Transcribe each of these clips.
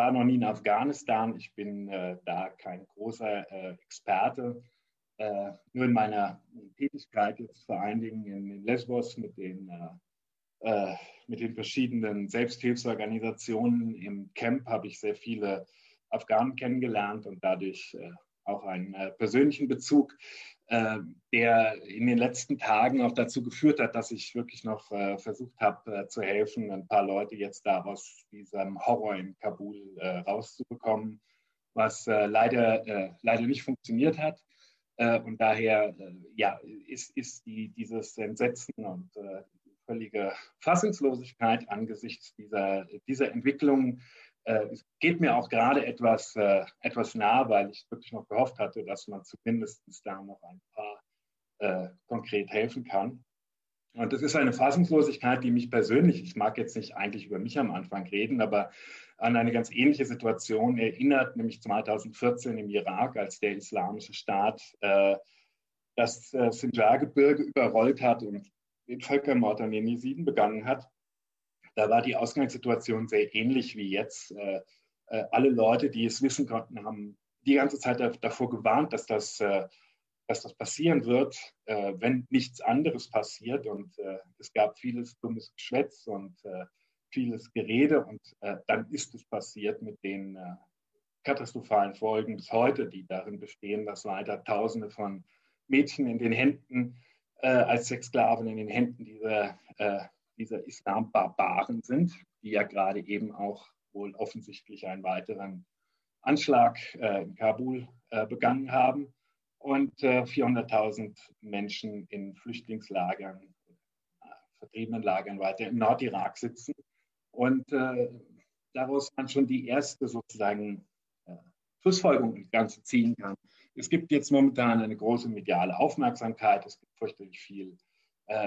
war noch nie in Afghanistan. Ich bin äh, da kein großer äh, Experte. Äh, nur in meiner Tätigkeit jetzt vor allen Dingen in, Lesbos mit den, äh, mit den verschiedenen Selbsthilfsorganisationen im Camp habe ich sehr viele Afghanen kennengelernt und dadurch auch einen persönlichen Bezug ähm, der in den letzten Tagen auch dazu geführt hat, dass ich wirklich noch äh, versucht habe äh, zu helfen, ein paar Leute jetzt da aus diesem Horror in Kabul äh, rauszubekommen, was leider, leider nicht funktioniert hat. und daher ja, ist, ist die, dieses Entsetzen und völlige Fassungslosigkeit angesichts dieser, dieser Entwicklung äh, es geht mir auch gerade etwas, äh, etwas nah, weil ich wirklich noch gehofft hatte, dass man zumindest da noch ein paar äh, konkret helfen kann. Und das ist eine Fassungslosigkeit, die mich persönlich, ich mag jetzt nicht eigentlich über mich am Anfang reden, aber an eine ganz ähnliche Situation erinnert, nämlich 2014 im Irak, als der Islamische Staat äh, das äh, Sinjar-Gebirge überrollt hat und den Völkermord an den Jesiden begangen hat da war die Ausgangssituation sehr ähnlich wie jetzt. Äh, äh, alle Leute, die es wissen konnten, haben die ganze Zeit davor gewarnt, dass das, äh, dass das passieren wird, wenn nichts anderes passiert. Und es gab vieles dummes Geschwätz und vieles Gerede. Und dann ist es passiert mit den katastrophalen Folgen bis heute, die darin bestehen, dass weiter Tausende von Mädchen in den Händen als Sexsklaven in den Händen dieser dieser Islam-Barbaren sind, die ja gerade eben auch wohl offensichtlich einen weiteren Anschlag äh, in Kabul äh, begangen haben und äh, 400.000 Menschen in Flüchtlingslagern, äh, vertriebenen Lagern weiter im Nordirak sitzen. Und äh, daraus man schon die erste sozusagen äh, Schlussfolgerung ins Ganze ziehen kann. Es gibt jetzt momentan eine große mediale Aufmerksamkeit, es gibt fürchterlich viel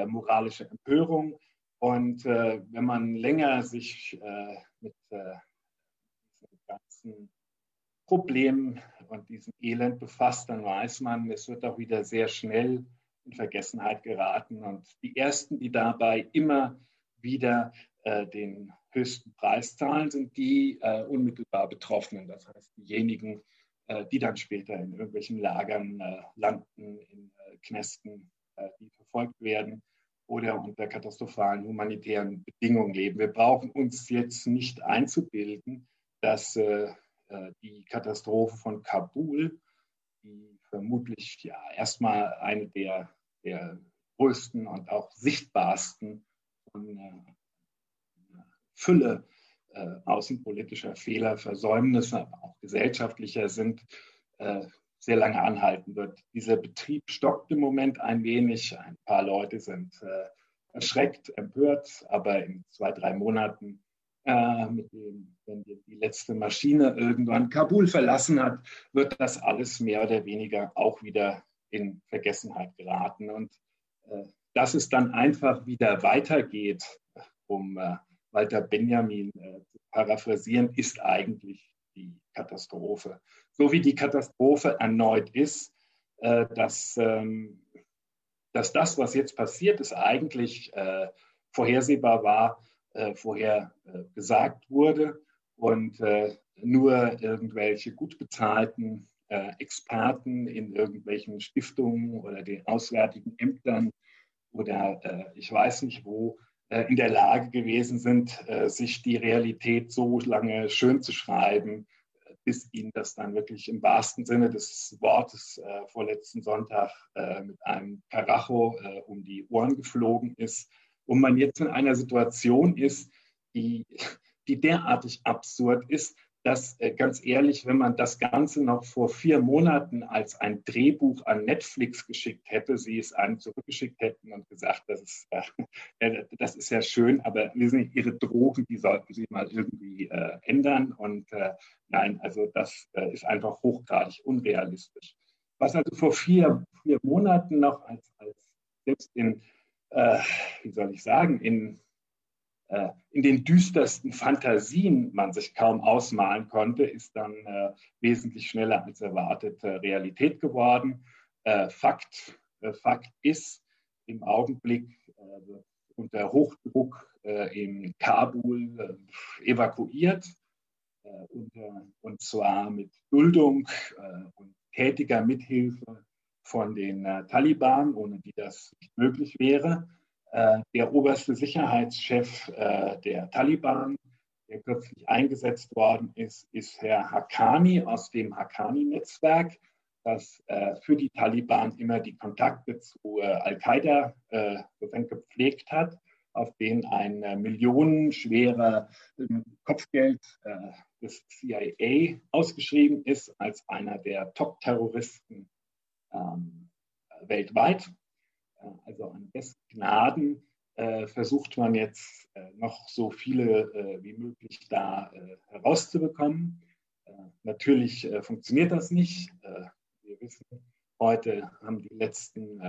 moralische Empörung. Und äh, wenn man länger sich äh, mit äh, diesen ganzen Problemen und diesem Elend befasst, dann weiß man, es wird auch wieder sehr schnell in Vergessenheit geraten. Und die Ersten, die dabei immer wieder äh, den höchsten Preis zahlen, sind die äh, unmittelbar Betroffenen. Das heißt, diejenigen, äh, die dann später in irgendwelchen Lagern landen, in Knästen, die verfolgt werden oder unter katastrophalen humanitären Bedingungen leben. Wir brauchen uns jetzt nicht einzubilden, dass äh, äh, die Katastrophe von Kabul, die vermutlich ja erstmal eine der, der größten und auch sichtbarsten von äh, Fülle äh, außenpolitischer Fehler, Versäumnisse, aber auch gesellschaftlicher sind, äh, sehr lange anhalten wird. Dieser Betrieb stockt im Moment ein wenig. Ein paar Leute sind äh, erschreckt, empört, aber in zwei, drei Monaten, äh, dem, wenn die, letzte Maschine irgendwann Kabul verlassen hat, wird das alles mehr oder weniger auch wieder in Vergessenheit geraten. Und äh, dass es dann einfach wieder weitergeht, um äh, Walter Benjamin äh, zu paraphrasieren, ist eigentlich die Katastrophe. So wie die Katastrophe erneut ist, äh, dass, ähm, dass das, was jetzt passiert ist, eigentlich äh, vorhersehbar war, äh, vorher äh, gesagt wurde und äh, nur irgendwelche gut bezahlten äh, Experten in irgendwelchen Stiftungen oder den auswärtigen Ämtern oder ich weiß nicht wo in der Lage gewesen sind, sich die Realität so lange schön zu schreiben, bis ihnen das dann wirklich im wahrsten Sinne des Wortes äh, vorletzten Sonntag mit einem Karacho um die Ohren geflogen ist. Und man jetzt in einer Situation ist, die, die derartig absurd ist, dass äh, ganz ehrlich, wenn man das Ganze noch vor vier Monaten als ein Drehbuch an Netflix geschickt hätte, sie es einem zurückgeschickt hätten und gesagt, das ist, äh, das ist ja schön, aber wissen Sie, Ihre Drogen, die sollten Sie mal irgendwie äh, ändern. Und äh, nein, also das äh, ist einfach hochgradig unrealistisch. Was also vor vier, vier Monaten noch als, als selbst in, äh, wie soll ich sagen, in äh, in den düstersten Fantasien man sich kaum ausmalen konnte, ist dann äh, wesentlich schneller als erwartet äh, Realität geworden. Äh, Fakt, äh, Fakt ist, im Augenblick äh, unter Hochdruck in Kabul evakuiert. und zwar mit Duldung und tätiger Mithilfe von den Taliban, ohne die das nicht möglich wäre. Der oberste Sicherheitschef der Taliban, der kürzlich eingesetzt worden ist, ist Herr Haqqani aus dem Haqqani-Netzwerk, das äh, für die Taliban immer die Kontakte zu äh, Al-Qaida äh, gepflegt hat, auf den ein äh, millionenschwerer ähm, Kopfgeld äh, des CIA ausgeschrieben ist als einer der Top-Terroristen ähm, weltweit. Äh, also an dessen Gnaden äh, versucht man jetzt äh, noch so viele äh, wie möglich da herauszubekommen. natürlich funktioniert das nicht. wir wissen, heute haben die letzten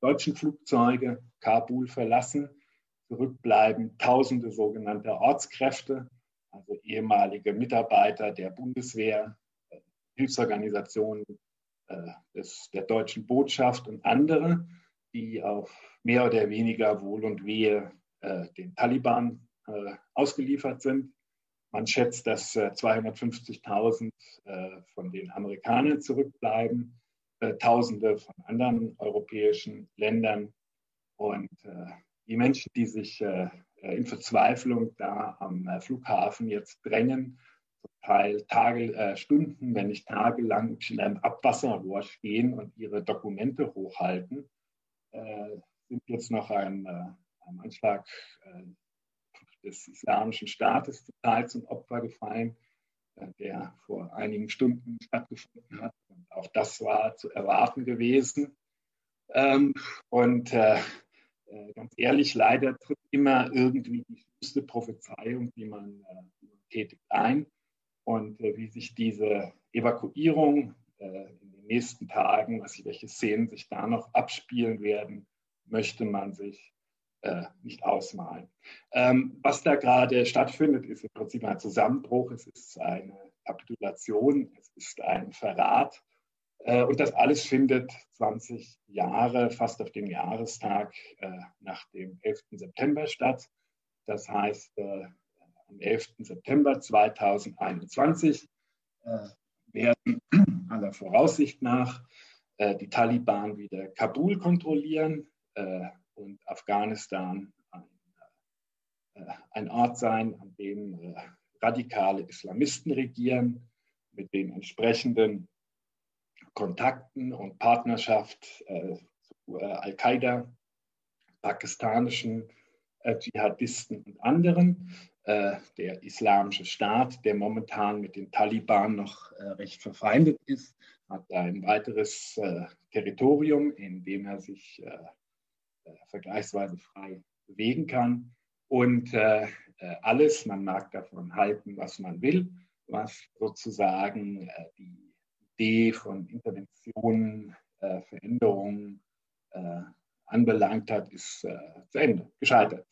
deutschen Flugzeuge Kabul verlassen. Zurückbleiben tausende sogenannte Ortskräfte, also ehemalige Mitarbeiter der Bundeswehr, Hilfsorganisationen des, der deutschen Botschaft und andere die auf mehr oder weniger Wohl und Wehe äh, den Taliban äh, ausgeliefert sind. Man schätzt, dass äh, 250.000 äh, von den Amerikanern zurückbleiben, äh, Tausende von anderen europäischen Ländern. Und äh, die Menschen, die sich in Verzweiflung da am Flughafen jetzt drängen, zum Teil Tage, Stunden, wenn nicht tagelang in einem Abwasserrohr stehen und ihre Dokumente hochhalten, sind jetzt noch ein, äh, einem Anschlag äh, des Islamischen Staates total zum Opfer gefallen, der vor einigen Stunden stattgefunden hat. Und auch das war zu erwarten gewesen. Ähm, und ganz ehrlich, leider tritt immer irgendwie die schlimmste Prophezeiung, die man, tätigt, ein. Und wie sich diese Evakuierung in den nächsten Tagen, was, welche Szenen sich da noch abspielen werden, möchte man sich äh, nicht ausmalen. Ähm, was da gerade stattfindet, ist im Prinzip ein Zusammenbruch, es ist eine Kapitulation, es ist ein Verrat. Äh, und das alles findet 20 Jahre, fast auf den Jahrestag äh, nach dem 11. September statt. Das heißt, äh, am 11. September 2021 äh, werden aller Voraussicht nach äh, die Taliban wieder Kabul kontrollieren äh, und Afghanistan ein, äh, ein, Ort sein, an dem radikale Islamisten regieren, mit den entsprechenden Kontakten und Partnerschaft zu Al-Qaida, pakistanischen Dschihadisten und anderen. Äh, der Islamische Staat, der momentan mit den Taliban noch äh, recht verfeindet ist, hat ein weiteres äh, Territorium, in dem er sich vergleichsweise frei bewegen kann. Und alles, man mag davon halten, was man will, was sozusagen die Idee von Interventionen, Veränderungen anbelangt hat, ist zu Ende, gescheitert.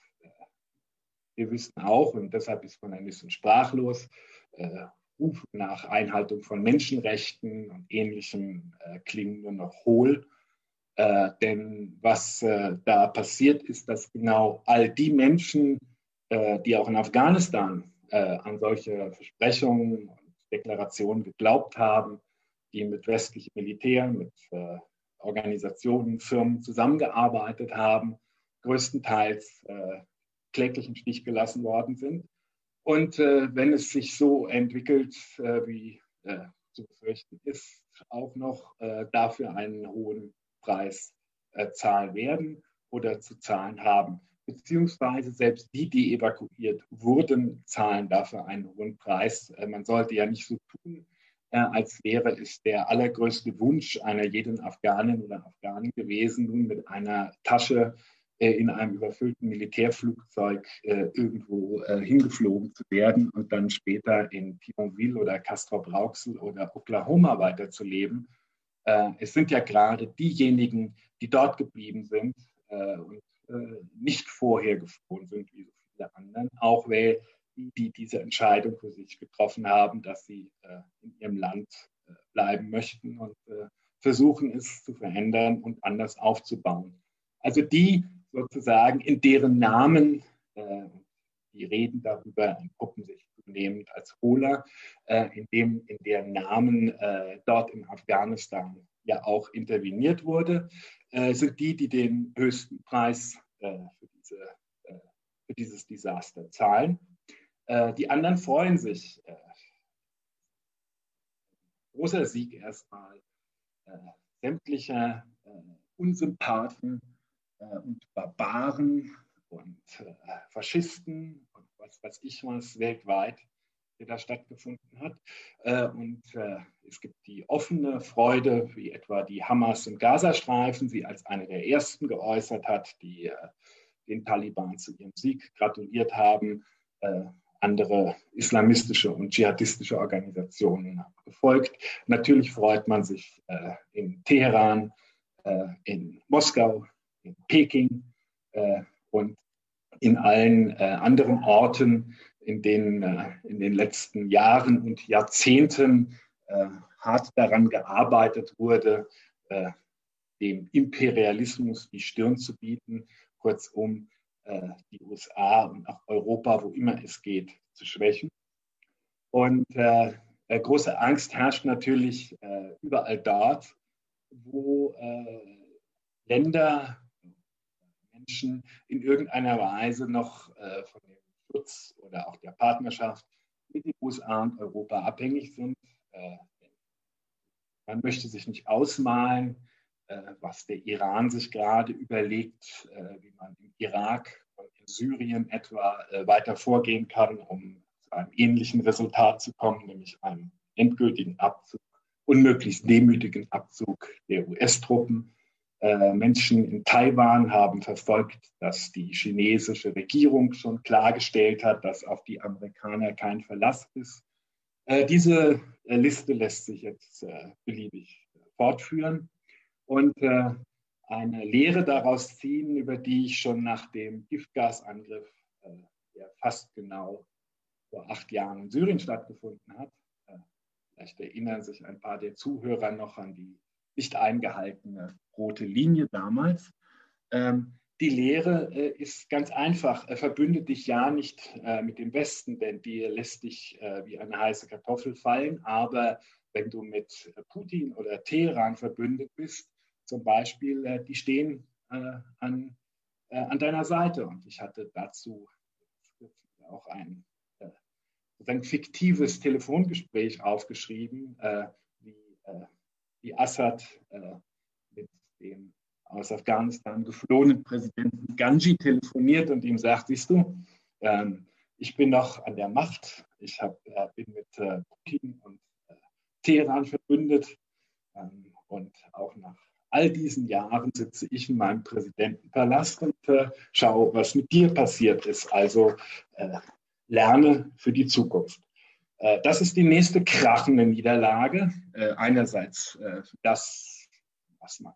Wir wissen auch, und deshalb ist man ein bisschen sprachlos, äh, Rufe nach Einhaltung von Menschenrechten und Ähnlichem äh, klingen nur noch hohl. Äh, denn was äh, da passiert ist, dass genau all die Menschen, äh, die auch in Afghanistan äh, an solche Versprechungen und Deklarationen geglaubt haben, die mit westlichem Militär, mit äh, Organisationen, Firmen zusammengearbeitet haben, größtenteils kläglich im Stich gelassen worden sind. Und äh, wenn es sich so entwickelt, äh, wie äh, zu befürchten ist, auch noch äh, dafür einen hohen Preis äh, zahlen werden oder zu zahlen haben. Beziehungsweise selbst die, die evakuiert wurden, zahlen dafür einen hohen Preis. Äh, man sollte ja nicht so tun, als wäre es der allergrößte Wunsch einer jeden Afghanin oder Afghanin gewesen, nun mit einer Tasche äh, in einem überfüllten Militärflugzeug äh, irgendwo äh, hingeflogen zu werden und dann später in Thionville oder Castrop-Rauxel oder Oklahoma weiterzuleben. es sind ja gerade diejenigen, die dort geblieben sind und nicht vorher geflohen sind, wie so viele anderen, auch weil die, die diese Entscheidung für sich getroffen haben, dass sie in ihrem Land bleiben möchten und versuchen es zu verändern und anders aufzubauen. Also die, sozusagen in deren Namen, äh, die reden darüber, entpuppen sich zunehmend als Hola, in, dem, in deren Namen dort in Afghanistan ja auch interveniert wurde, sind die, die den höchsten Preis für, diese, für dieses Desaster zahlen. Die anderen freuen sich. Großer Sieg erstmal sämtlicher Unsympathen und Barbaren und äh, Faschisten und was weiß ich was weltweit, der da stattgefunden hat. Äh, und äh, es gibt die offene Freude, wie etwa die Hamas im Gazastreifen sie als eine der ersten geäußert hat, die äh, den Taliban zu ihrem Sieg gratuliert haben. Äh, andere islamistische und dschihadistische Organisationen gefolgt. Natürlich freut man sich äh, in Teheran, in Moskau, in Peking und in allen äh, anderen Orten, in denen äh, in den letzten Jahren und Jahrzehnten äh, hart daran gearbeitet wurde, äh, dem Imperialismus die Stirn zu bieten, kurzum äh, die USA und auch Europa, wo immer es geht, zu schwächen. Und äh, große Angst herrscht natürlich überall dort, wo Länder Menschen in irgendeiner Weise noch äh, von dem Schutz oder auch der Partnerschaft mit den USA und Europa abhängig sind. Äh, man möchte sich nicht ausmalen, äh, was der Iran sich gerade überlegt, äh, wie man im Irak und in Syrien etwa äh, weiter vorgehen kann, um zu einem ähnlichen Resultat zu kommen, nämlich einem endgültigen Abzug, unmöglichst demütigen Abzug der US-Truppen Menschen in Taiwan haben verfolgt, dass die chinesische Regierung schon klargestellt hat, dass auf die Amerikaner kein Verlass ist. Äh, diese äh, Liste lässt sich jetzt beliebig fortführen und eine Lehre daraus ziehen, über die ich schon nach dem Giftgasangriff, der fast genau vor acht Jahren in Syrien stattgefunden hat, vielleicht erinnern sich ein paar der Zuhörer noch an die nicht eingehaltene rote Linie damals. Ähm, die Lehre äh, ist ganz einfach. Äh, verbünde dich ja nicht äh, mit dem Westen, denn die lässt dich äh, wie eine heiße Kartoffel fallen. Aber wenn du mit Putin oder Teheran verbündet bist, zum Beispiel, äh, die stehen äh, an, an deiner Seite. Und ich hatte dazu auch ein sozusagen fiktives Telefongespräch aufgeschrieben, wie wie Assad äh, dem aus Afghanistan geflohenen Präsidenten Ganji telefoniert und ihm sagt, siehst du, ähm, ich bin noch an der Macht, ich hab, äh, bin mit äh, Putin und äh, Teheran verbündet ähm, und auch nach all diesen Jahren sitze ich in meinem Präsidentenpalast und äh, schaue, was mit dir passiert ist. Also äh, lerne für die Zukunft. Äh, das ist die nächste krachende Niederlage. Einerseits das, was man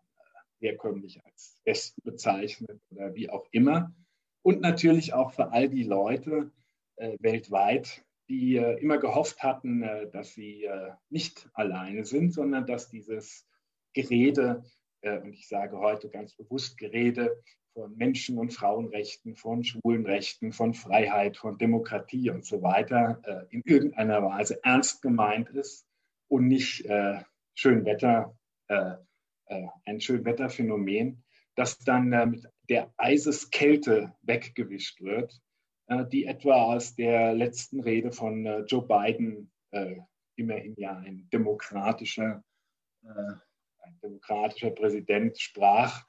herkömmlich als Westen bezeichnet oder wie auch immer. Und natürlich auch für all die Leute weltweit, die immer gehofft hatten, dass sie nicht alleine sind, sondern dass dieses Gerede, und ich sage heute ganz bewusst Gerede, von Menschen- und Frauenrechten, von Schwulenrechten, von Freiheit, von Demokratie und so weiter äh, in irgendeiner Weise ernst gemeint ist und nicht äh, Schönwetter, äh, äh, ein Schönwetterphänomen, das dann äh, mit der Eiseskälte weggewischt wird, äh, die etwa aus der letzten Rede von äh, Joe Biden immerhin ja ein demokratischer, ein demokratischer Präsident sprach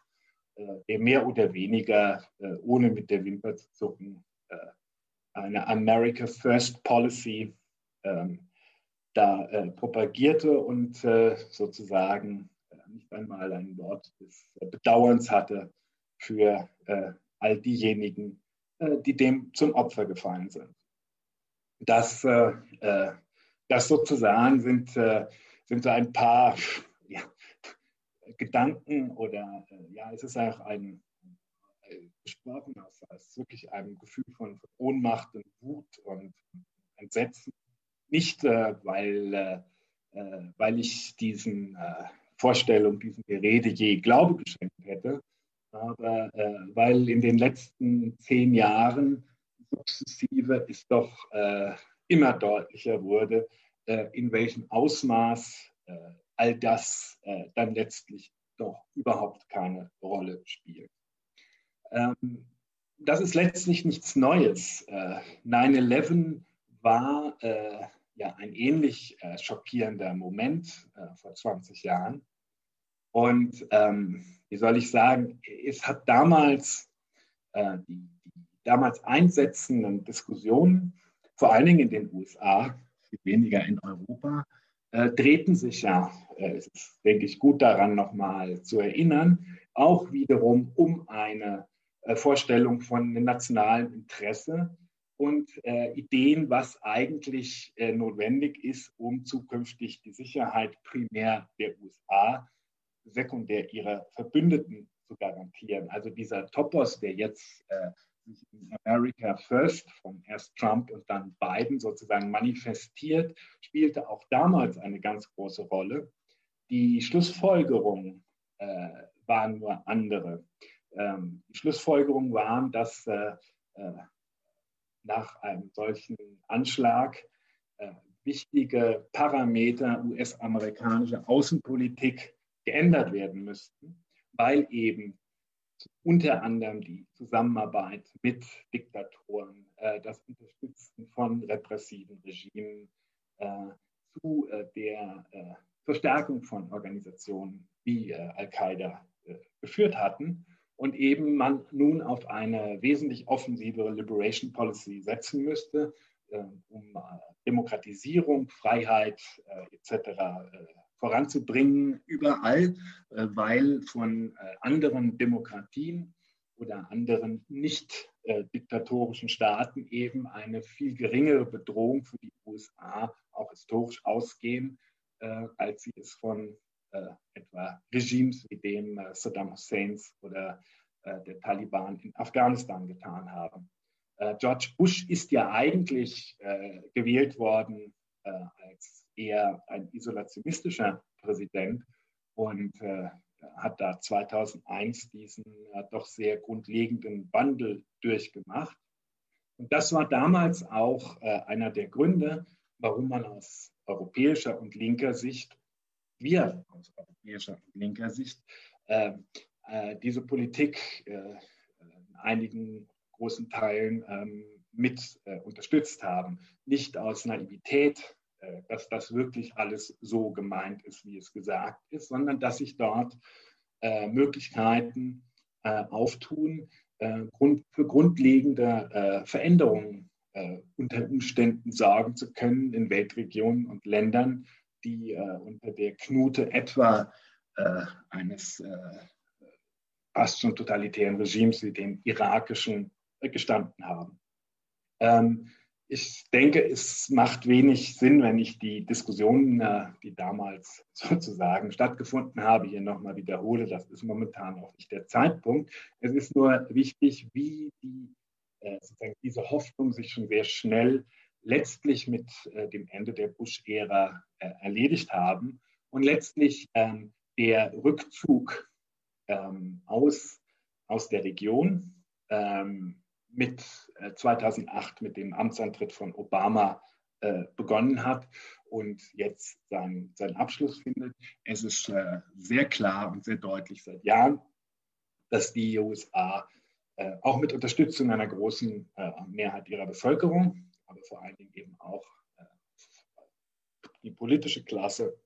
der äh, mehr oder weniger, äh, ohne mit der Wimper zu zucken, äh, eine America First Policy ähm, da propagierte und sozusagen nicht einmal ein Wort des Bedauerns hatte für all diejenigen, die dem zum Opfer gefallen sind. Das, das sozusagen sind, sind so ein paar ja, Gedanken oder äh, ja, es ist auch ein äh, gesprochen aus, aus wirklich einem Gefühl von, Ohnmacht und Wut und Entsetzen. Nicht, äh, weil, äh, äh weil ich diesen äh, Vorstellungen, diesem Gerede je Glaube geschenkt hätte, aber weil in den letzten zehn Jahren sukzessive ist doch immer deutlicher wurde, äh, in welchem Ausmaß äh, all das äh, dann letztlich doch überhaupt keine Rolle spielt. Ähm, das ist letztlich nichts Neues. 9-11 war ja ein ähnlich schockierender Moment vor 20 Jahren. Und ähm, wie soll ich sagen, es hat damals die, die damals einsetzenden Diskussionen, vor allen Dingen in den USA, weniger in Europa, äh, drehten sich ja, äh, es ist, denke ich, gut daran nochmal zu erinnern, auch wiederum um eine äh, Vorstellung von nationalem Interesse und äh, Ideen, was eigentlich äh, notwendig ist, um zukünftig die Sicherheit primär der USA, sekundär ihrer Verbündeten zu garantieren. Also dieser Topos, der jetzt äh, America First von erst Trump und dann Biden sozusagen manifestiert, spielte auch damals eine ganz große Rolle. Die Schlussfolgerungen äh, waren nur andere. Ähm, die Schlussfolgerungen waren, dass äh, äh, nach einem solchen Anschlag äh, wichtige Parameter US-amerikanischer Außenpolitik geändert werden müssten, weil eben unter anderem die Zusammenarbeit mit Diktatoren, äh, das Unterstützen von repressiven Regimen äh, zu äh, der äh, Verstärkung von Organisationen wie äh, Al-Qaida geführt hatten und eben man nun auf eine wesentlich offensivere Liberation Policy setzen müsste, um Demokratisierung, Freiheit etc voranzubringen überall, äh, weil von äh, anderen Demokratien oder anderen nicht äh, diktatorischen Staaten eben eine viel geringere Bedrohung für die USA auch historisch ausgehen, als sie es von etwa Regimes wie dem Saddam Husseins oder der Taliban in Afghanistan getan haben. George Bush ist ja eigentlich gewählt worden als eher ein isolationistischer Präsident und äh, hat da 2001 diesen äh, doch sehr grundlegenden Wandel durchgemacht. Und das war damals auch äh, einer der Gründe, warum man aus europäischer und linker Sicht, wir aus europäischer und linker Sicht, äh, äh, diese Politik äh, in einigen großen Teilen ähm, mit unterstützt haben. Nicht aus Naivität, äh, dass das wirklich alles so gemeint ist, wie es gesagt ist, sondern dass sich dort äh, Möglichkeiten äh, auftun, äh, Grund, für grundlegende äh, Veränderungen äh, unter Umständen sorgen zu können in Weltregionen und Ländern, die unter der Knute etwa eines fast schon totalitären Regimes wie dem irakischen gestanden haben. Ähm, ich denke, es macht wenig Sinn, wenn ich die Diskussionen, äh, die damals sozusagen stattgefunden haben, hier nochmal wiederhole. Das ist momentan auch nicht der Zeitpunkt. Es ist nur wichtig, wie die, äh, sozusagen diese Hoffnung sich schon sehr schnell letztlich mit äh, dem Ende der Bush-Ära erledigt haben und letztlich ähm, der Rückzug ähm, aus, aus der Region ähm, mit 2008 äh, mit dem Amtsantritt von Obama äh, begonnen hat und jetzt seinen, seinen Abschluss findet. Es ist äh, sehr klar und sehr deutlich seit Jahren, dass die USA auch mit Unterstützung einer großen Mehrheit ihrer Bevölkerung, aber vor allen Dingen eben auch die politische Klasse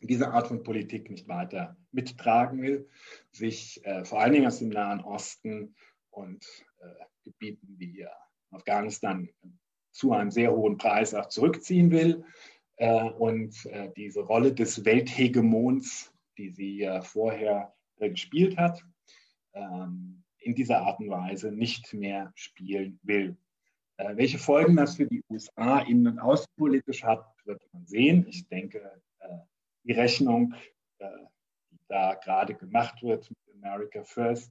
diese Art von Politik nicht weiter mittragen will, sich vor allen Dingen aus dem Nahen Osten und Gebieten wie Afghanistan zu einem sehr hohen Preis auch zurückziehen will äh, und äh, diese Rolle des Welthegemons, die sie vorher äh, gespielt hat, ähm, in dieser Art und Weise nicht mehr spielen will. Welche Folgen das für die USA innen- und außenpolitisch hat, wird man sehen. Ich denke, die Rechnung, die da gerade gemacht wird mit America First,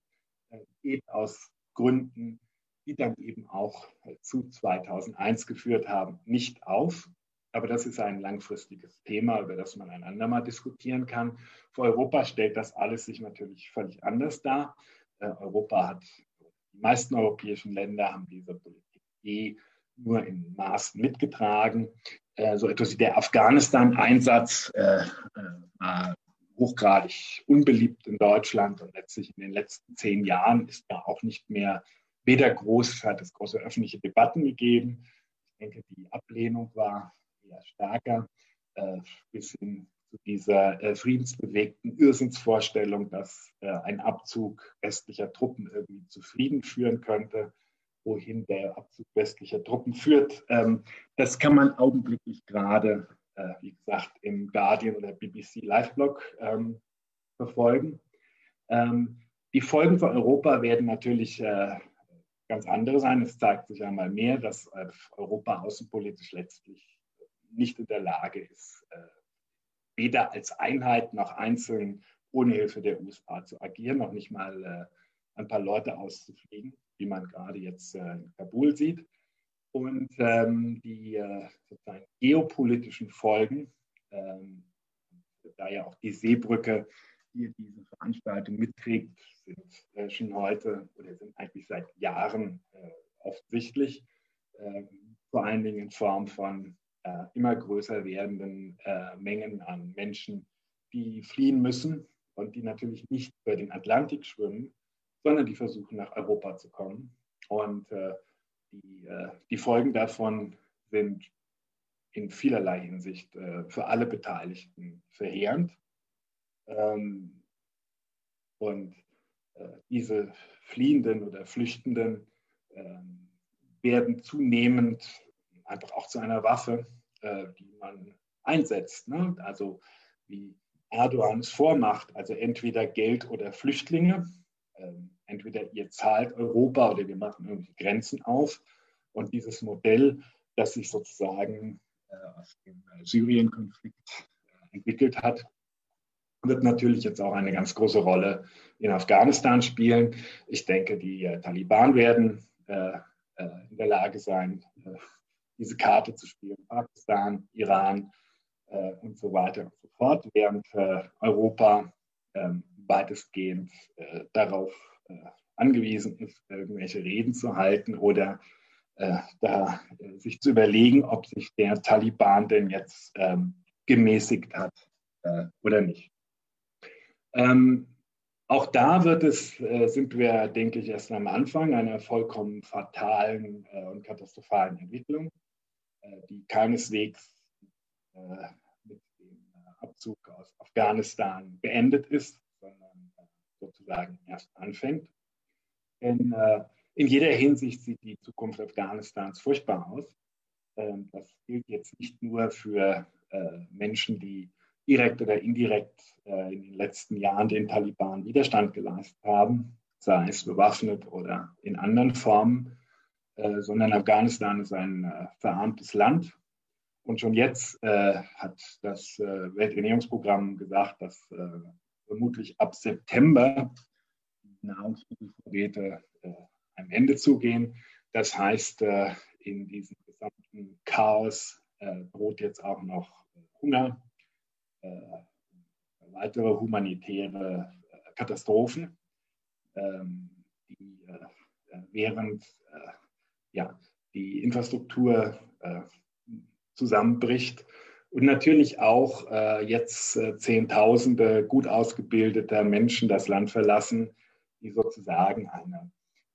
geht aus Gründen, die dann eben auch zu 2001 geführt haben, nicht auf. Aber das ist ein langfristiges Thema, über das man ein andermal diskutieren kann. Für Europa stellt das alles sich natürlich völlig anders dar. Äh, Europa hat, die meisten europäischen Länder haben diese Politik eh nur in Maßen mitgetragen. Äh, so etwas wie der Afghanistan-Einsatz äh, war hochgradig unbeliebt in Deutschland und letztlich in den letzten zehn Jahren ist da auch nicht mehr weder groß, hat es große öffentliche Debatten gegeben. Ich denke, die Ablehnung war eher stärker, äh, bis hin zu dieser äh, friedensbewegten Irrsinnsvorstellung, dass äh, ein Abzug westlicher Truppen irgendwie zu Frieden führen könnte wohin der Abzug westlicher Truppen führt. Ähm, das kann man augenblicklich gerade, äh, wie gesagt, im Guardian oder BBC Live-Blog ähm, verfolgen. Ähm, die Folgen für Europa werden natürlich äh, ganz andere sein. Es zeigt sich einmal mehr, dass äh, Europa außenpolitisch letztlich nicht in der Lage ist, weder als Einheit noch einzeln ohne Hilfe der USA zu agieren, noch nicht mal ein paar Leute auszufliegen wie man gerade jetzt äh, in Kabul sieht. Und ähm, die äh, sozusagen geopolitischen Folgen, ähm, da ja auch die Seebrücke hier diese Veranstaltung mitträgt, sind äh, schon heute oder sind eigentlich seit Jahren äh, offensichtlich, ähm, vor allen Dingen in Form von äh, immer größer werdenden äh, Mengen an Menschen, die fliehen müssen und die natürlich nicht über den Atlantik schwimmen, sondern die versuchen nach Europa zu kommen. Und äh, die, äh, die, Folgen davon sind in vielerlei Hinsicht äh, für alle Beteiligten verheerend. Ähm, und äh, diese Fliehenden oder Flüchtenden ähm, werden zunehmend einfach auch zu einer Waffe, äh, die man einsetzt. Ne? Also wie Erdogan es vormacht, also entweder Geld oder Flüchtlinge entweder ihr zahlt Europa oder wir machen irgendwie Grenzen auf. Und dieses Modell, das sich sozusagen äh, aus dem Syrien-Konflikt äh, entwickelt hat, wird natürlich jetzt auch eine ganz große Rolle in Afghanistan spielen. Ich denke, die äh, Taliban werden in der Lage sein, diese Karte zu spielen. Pakistan, Iran und so weiter und so fort, während Europa ähm, weitestgehend äh, darauf äh, angewiesen ist, irgendwelche Reden zu halten oder äh, da äh, sich zu überlegen, ob sich der Taliban denn jetzt ähm, gemäßigt hat äh, oder nicht. Ähm, auch da wird es, sind wir, denke ich, erst am Anfang einer vollkommen fatalen und katastrophalen Entwicklung, die keineswegs mit dem Abzug aus Afghanistan beendet ist, sozusagen erst anfängt. Denn äh, in jeder Hinsicht sieht die Zukunft Afghanistans furchtbar aus. Ähm, das gilt jetzt nicht nur für äh, Menschen, die direkt oder indirekt äh, in den letzten Jahren den Taliban Widerstand geleistet haben, sei es bewaffnet oder in anderen Formen, äh, sondern Afghanistan ist ein äh, verarmtes Land. Und schon jetzt äh, hat das Welternährungsprogramm gesagt, dass vermutlich ab September die Nahrungsmittelvorräte äh, einem Ende zugehen. Das heißt, äh, in diesem gesamten Chaos äh, droht jetzt auch noch Hunger, äh, weitere humanitäre äh, Katastrophen, ähm, die, äh, während ja, die Infrastruktur zusammenbricht und natürlich auch äh, jetzt äh, Zehntausende gut ausgebildeter Menschen das Land verlassen, die sozusagen eine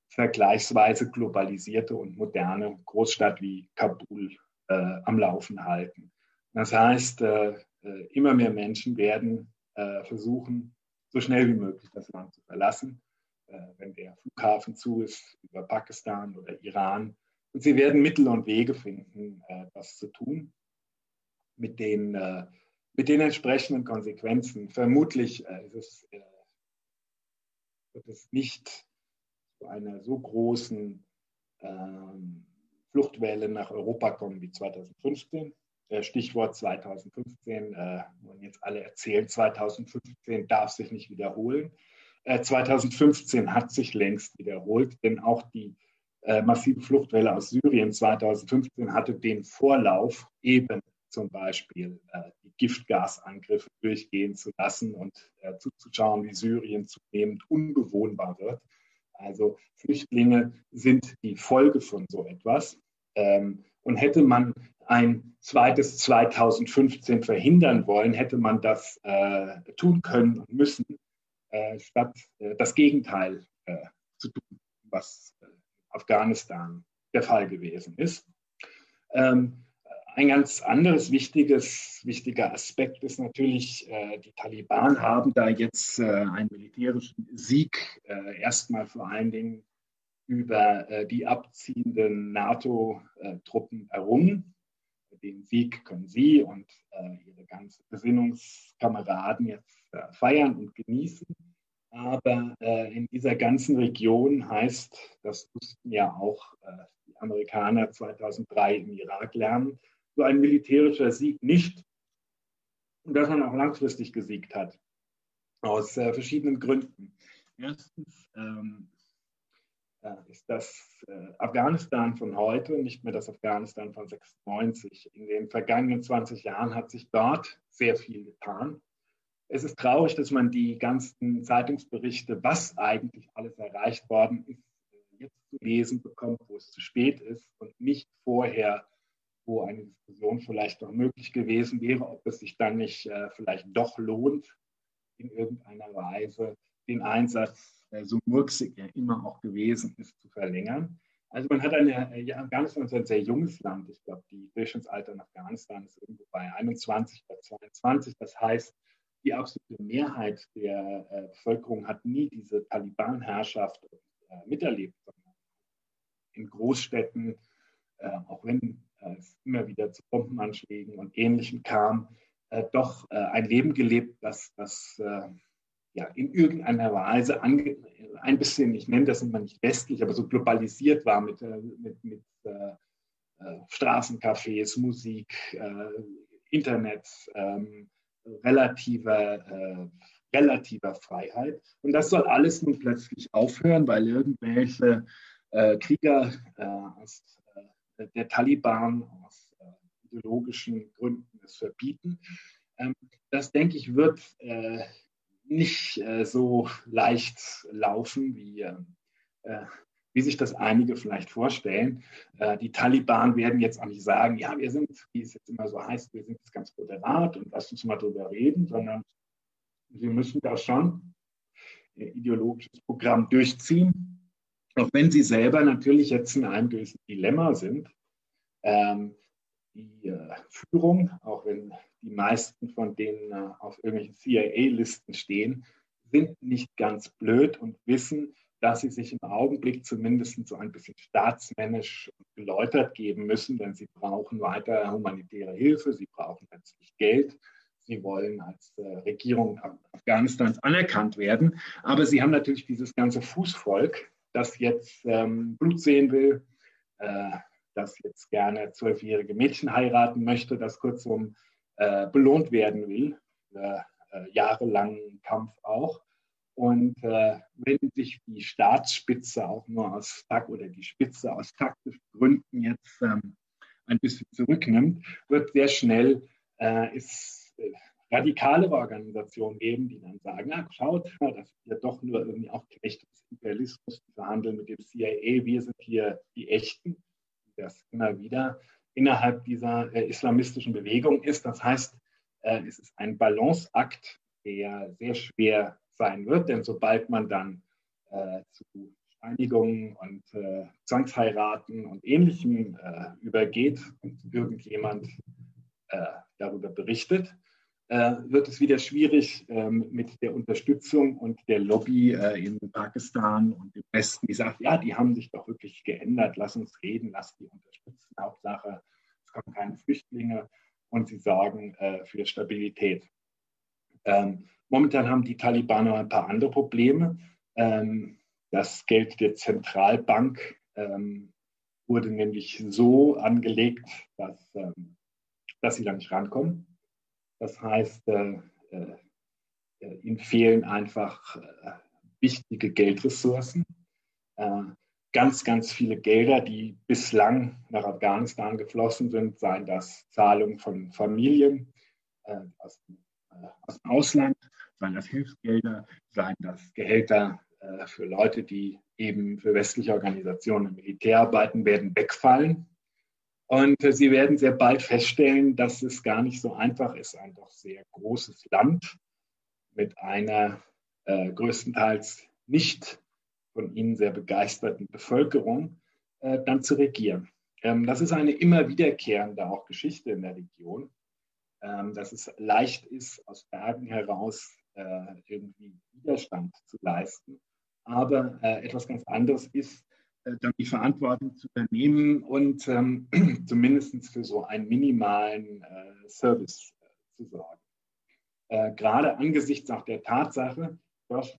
vergleichsweise globalisierte und moderne Großstadt wie Kabul äh, am Laufen halten. Das heißt, äh, äh, immer mehr Menschen werden versuchen, so schnell wie möglich das Land zu verlassen, wenn der Flughafen zu ist, über Pakistan oder Iran. Und sie werden Mittel und Wege finden, das zu tun mit den, äh, mit den entsprechenden Konsequenzen. Vermutlich äh, ist es, äh, wird es nicht zu einer so großen ähm, Fluchtwelle nach Europa kommen wie 2015. Stichwort 2015, äh, wollen jetzt alle erzählen, 2015 darf sich nicht wiederholen. 2015 hat sich längst wiederholt, denn auch die äh, massive Fluchtwelle aus Syrien 2015 hatte den Vorlauf eben zum Beispiel äh, die Giftgasangriffe durchgehen zu lassen und äh, zuzuschauen, wie Syrien zunehmend unbewohnbar wird. Also Flüchtlinge sind die Folge von so etwas. Ähm, und hätte man ein zweites 2015 verhindern wollen, hätte man das äh, tun können und müssen, äh, statt äh, das Gegenteil äh, zu tun, was Afghanistan der Fall gewesen ist. Ähm, ein ganz anderes wichtiges, wichtiger Aspekt ist natürlich, äh, die Taliban haben da jetzt äh, einen militärischen Sieg äh, erstmal vor allen Dingen über äh, die abziehenden NATO-Truppen errungen. Den Sieg können Sie und äh, Ihre ganzen Gesinnungskameraden jetzt äh, feiern und genießen. Aber in dieser ganzen Region heißt, das wussten ja auch die Amerikaner 2003 im Irak lernen, so ein militärischer Sieg nicht. Und dass man auch langfristig gesiegt hat. Aus äh, verschiedenen Gründen. Erstens ähm, äh, ist das äh, Afghanistan von heute nicht mehr das Afghanistan von 96. In den vergangenen 20 Jahren hat sich dort sehr viel getan. Es ist traurig, dass man die ganzen Zeitungsberichte, was eigentlich alles erreicht worden ist, jetzt zu lesen bekommt, wo es zu spät ist und nicht vorher wo eine Diskussion vielleicht noch möglich gewesen wäre, ob es sich dann nicht äh, vielleicht doch lohnt, in irgendeiner Weise den Einsatz, äh, so murksig er immer auch gewesen ist, zu verlängern. Also man hat eine, äh, Afghanistan ist ein sehr junges Land. Ich glaube, die Durchschnittsalter in Afghanistan ist irgendwo bei 21 oder 22. Das heißt, die absolute Mehrheit der äh, Bevölkerung hat nie diese Taliban-Herrschaft äh, miterlebt, sondern in Großstädten, äh, auch wenn es immer wieder zu Bombenanschlägen und Ähnlichem kam, äh, doch äh, ein Leben gelebt, das, das äh, ja, in irgendeiner Weise ein bisschen, ich nenne das immer nicht westlich, aber so globalisiert war mit, äh, mit, mit äh, äh, Straßencafés, Musik, Internet, ähm, relativer, relativer Freiheit. Und das soll alles nun plötzlich aufhören, weil irgendwelche Krieger aus der Taliban aus äh, ideologischen Gründen es verbieten. Ähm, das, denke ich, wird äh, nicht äh, so leicht laufen, wie, wie sich das einige vielleicht vorstellen. Die Taliban werden jetzt auch nicht sagen, ja, wir sind, wie es jetzt immer so heißt, wir sind jetzt ganz moderat und lass uns mal drüber reden, sondern sie müssen da schon ihr ideologisches Programm durchziehen auch wenn sie selber natürlich jetzt in einem gewissen Dilemma sind. Ähm, die äh, Führung, auch wenn die meisten von denen äh, auf irgendwelchen CIA-Listen stehen, sind nicht ganz blöd und wissen, dass sie sich im Augenblick zumindest so ein bisschen staatsmännisch geläutert geben müssen, denn sie brauchen weiter humanitäre Hilfe, sie brauchen letztlich Geld, sie wollen als äh, Regierung Afghanistans anerkannt werden. Aber sie haben natürlich dieses ganze Fußvolk, das jetzt ähm, Blut sehen will, äh, das jetzt gerne zwölfjährige Mädchen heiraten möchte, das kurzum äh, belohnt werden will, äh, jahrelangen Kampf auch. Und äh, wenn sich die Staatsspitze auch nur aus oder die Spitze aus taktischen Gründen jetzt ähm, ein bisschen zurücknimmt, wird sehr schnell äh, es äh, radikale Organisationen geben, die dann sagen, ach, schaut, das ist ja doch nur irgendwie auch Knechte des Imperialismus, die verhandeln mit dem CIA, wir sind hier die Echten, das immer wieder innerhalb dieser äh, islamistischen Bewegung ist. Das heißt, äh, es ist ein Balanceakt, der sehr schwer sein wird, denn sobald man dann äh, zu Steinigungen und äh, Zwangsheiraten und Ähnlichem äh, übergeht und irgendjemand äh, darüber berichtet, wird es wieder schwierig ähm, mit der Unterstützung und der Lobby äh, in Pakistan und im Westen, die sagt, ja, die haben sich doch wirklich geändert, lass uns reden, lass die unterstützen. Hauptsache, es kommen keine Flüchtlinge und sie sorgen äh, für Stabilität. Ähm, momentan haben die Taliban noch ein paar andere Probleme. Ähm, das Geld der Zentralbank wurde nämlich so angelegt, dass, dass sie da nicht rankommen. Das heißt, äh, äh, ihnen fehlen einfach äh, wichtige Geldressourcen. Äh, ganz, ganz viele Gelder, die bislang nach Afghanistan geflossen sind, seien das Zahlungen von Familien äh, aus, äh, aus, dem Ausland, seien das Hilfsgelder, seien das Gehälter für Leute, die eben für westliche Organisationen im Militär arbeiten, werden wegfallen. Und äh, Sie werden sehr bald feststellen, dass es gar nicht so einfach ist, ein doch sehr großes Land mit einer äh, größtenteils nicht von Ihnen sehr begeisterten Bevölkerung äh, dann zu regieren. Ähm, das ist eine immer wiederkehrende auch Geschichte in der Region, ähm, dass es leicht ist, aus Bergen heraus äh, irgendwie Widerstand zu leisten. Aber äh, etwas ganz anderes ist, dann die Verantwortung zu übernehmen und ähm, zumindest für so einen minimalen äh, Service äh, zu sorgen. Äh, gerade angesichts auch der Tatsache, dass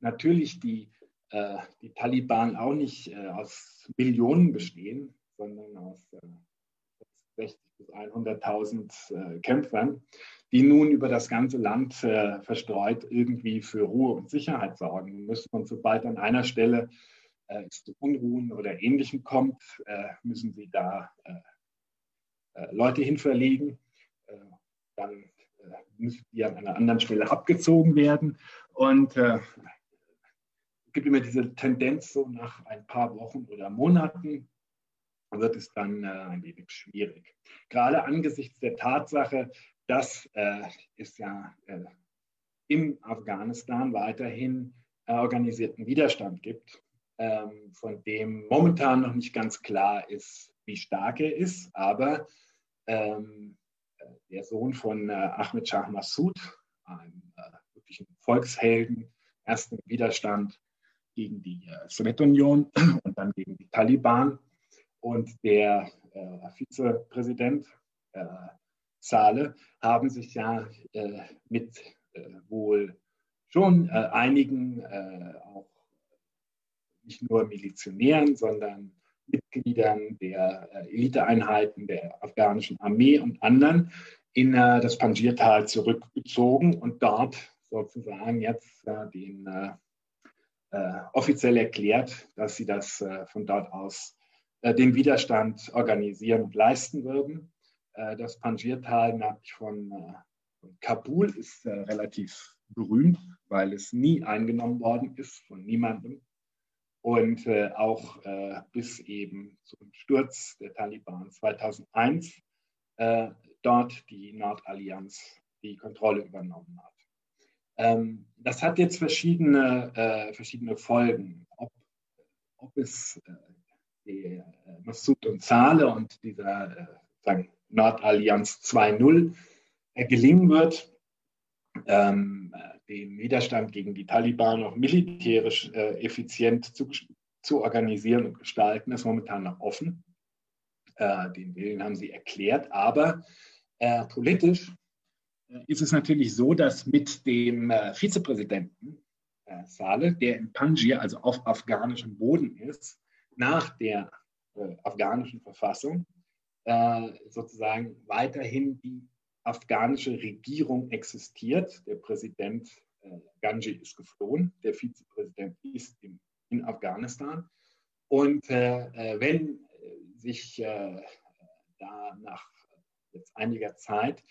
natürlich die, äh, die Taliban auch nicht äh, aus Millionen bestehen, sondern aus 60 bis 100.000 Kämpfern, die nun über das ganze Land verstreut irgendwie für Ruhe und Sicherheit sorgen müssen. Und sobald an einer Stelle äh, zu Unruhen oder Ähnlichem kommt, äh, müssen Sie da äh, Leute hinverlegen. dann müssen die an einer anderen Stelle abgezogen werden. Und es gibt immer diese Tendenz, so nach ein paar Wochen oder Monaten wird es dann ein wenig schwierig. Gerade angesichts der Tatsache, dass es ja in Afghanistan weiterhin organisierten Widerstand gibt ähm, von dem momentan noch nicht ganz klar ist, wie stark er ist. Aber ähm, äh, der Sohn von äh, Ahmed Shah Massoud, einem äh, wirklichen Volkshelden, ersten Widerstand gegen die äh, Sowjetunion und dann gegen die Taliban. Und der äh, Vizepräsident äh, Saleh haben sich ja äh, mit wohl schon einigen auch nicht nur Milizionären, sondern Mitgliedern der äh, Eliteeinheiten der afghanischen Armee und anderen in äh, das Panjirtal zurückgezogen und dort sozusagen jetzt äh, den offiziell erklärt, dass sie das von dort aus den Widerstand organisieren und leisten würden. das Panjirtal nördlich von Kabul ist relativ berühmt, weil es nie eingenommen worden ist von niemandem und äh, auch äh, bis eben zum Sturz der Taliban 2001 äh, dort die Nordallianz die Kontrolle übernommen hat. Ähm, das hat jetzt verschiedene, äh, verschiedene Folgen. Ob, ob es äh, die, äh, Massoud und Saleh und dieser Nordallianz 2.0 gelingen wird, ähm, den Widerstand gegen die Taliban auch militärisch äh, effizient zu, zu, organisieren und gestalten, ist momentan noch offen. Äh, den Willen haben sie erklärt, aber äh, politisch äh, ist es natürlich so, dass mit dem äh, Vizepräsidenten äh, Saleh, der in Panjir, also auf afghanischem Boden ist, nach der afghanischen Verfassung, sozusagen weiterhin die afghanische Regierung existiert. Der Präsident äh, Ganji ist geflohen, der Vizepräsident ist in, in Afghanistan. Und äh, äh wenn äh, sich äh, da nach jetzt einiger Zeit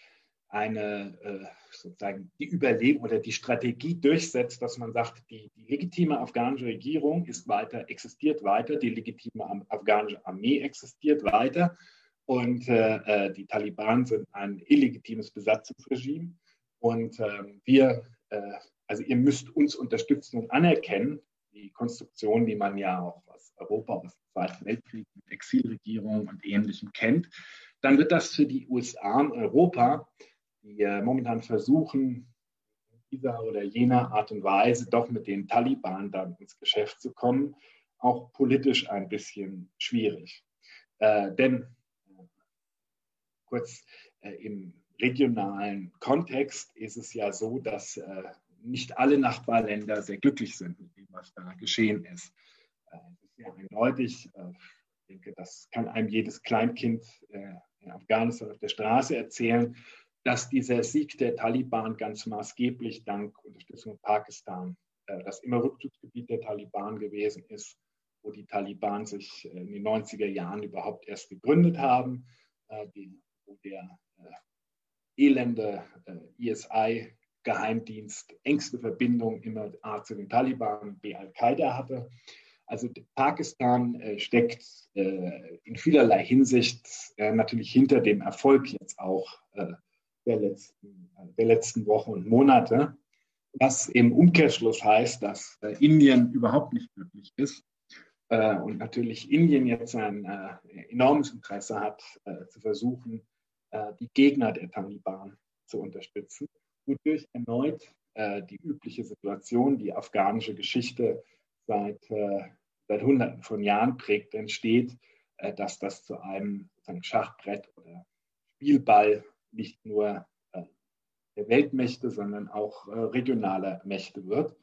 eine äh, sozusagen die Überlegung oder die Strategie durchsetzt, dass man sagt, die, die, legitime afghanische Regierung ist weiter, existiert weiter, die legitime afghanische Armee existiert weiter und äh, äh, die Taliban sind ein illegitimes Besatzungsregime. Und äh, wir, äh, also ihr müsst uns unterstützen und anerkennen, die Konstruktion, die man ja auch aus Europa, aus dem Zweiten Weltkrieg mit Exilregierungen und Ähnlichem kennt, dann wird das für die USA und Europa, die äh, momentan versuchen, dieser oder jener Art und Weise doch mit den Taliban dann ins Geschäft zu kommen, auch politisch ein bisschen schwierig. Äh, denn kurz äh, im regionalen Kontext ist es ja so, dass äh, nicht alle Nachbarländer sehr glücklich sind mit dem, was da geschehen ist. Äh, es ist ja eindeutig, äh, ich denke, das kann einem jedes Kleinkind äh, in Afghanistan auf der Straße erzählen, dass dieser Sieg der Taliban ganz maßgeblich dank Unterstützung Pakistan, äh, das immer Rückzugsgebiet der Taliban gewesen ist, wo die Taliban sich in den 90er Jahren überhaupt erst gegründet haben. Die wo der äh, elende äh, ISI-Geheimdienst engste Verbindung immer A zu den Taliban, B Al-Qaida hatte. Also Pakistan äh, steckt äh, in vielerlei Hinsicht äh, natürlich hinter dem Erfolg jetzt auch äh, der, letzten, der letzten Wochen und Monate, was im Umkehrschluss heißt, dass Indien überhaupt nicht glücklich ist und natürlich Indien jetzt ein enormes Interesse hat, zu versuchen, die Gegner der Taliban zu unterstützen, wodurch erneut die übliche Situation, die afghanische Geschichte seit seit Hunderten von Jahren prägt, entsteht, äh, dass das zu einem Schachbrett oder Spielball nicht nur äh, der Weltmächte, sondern auch äh, regionaler Mächte wird.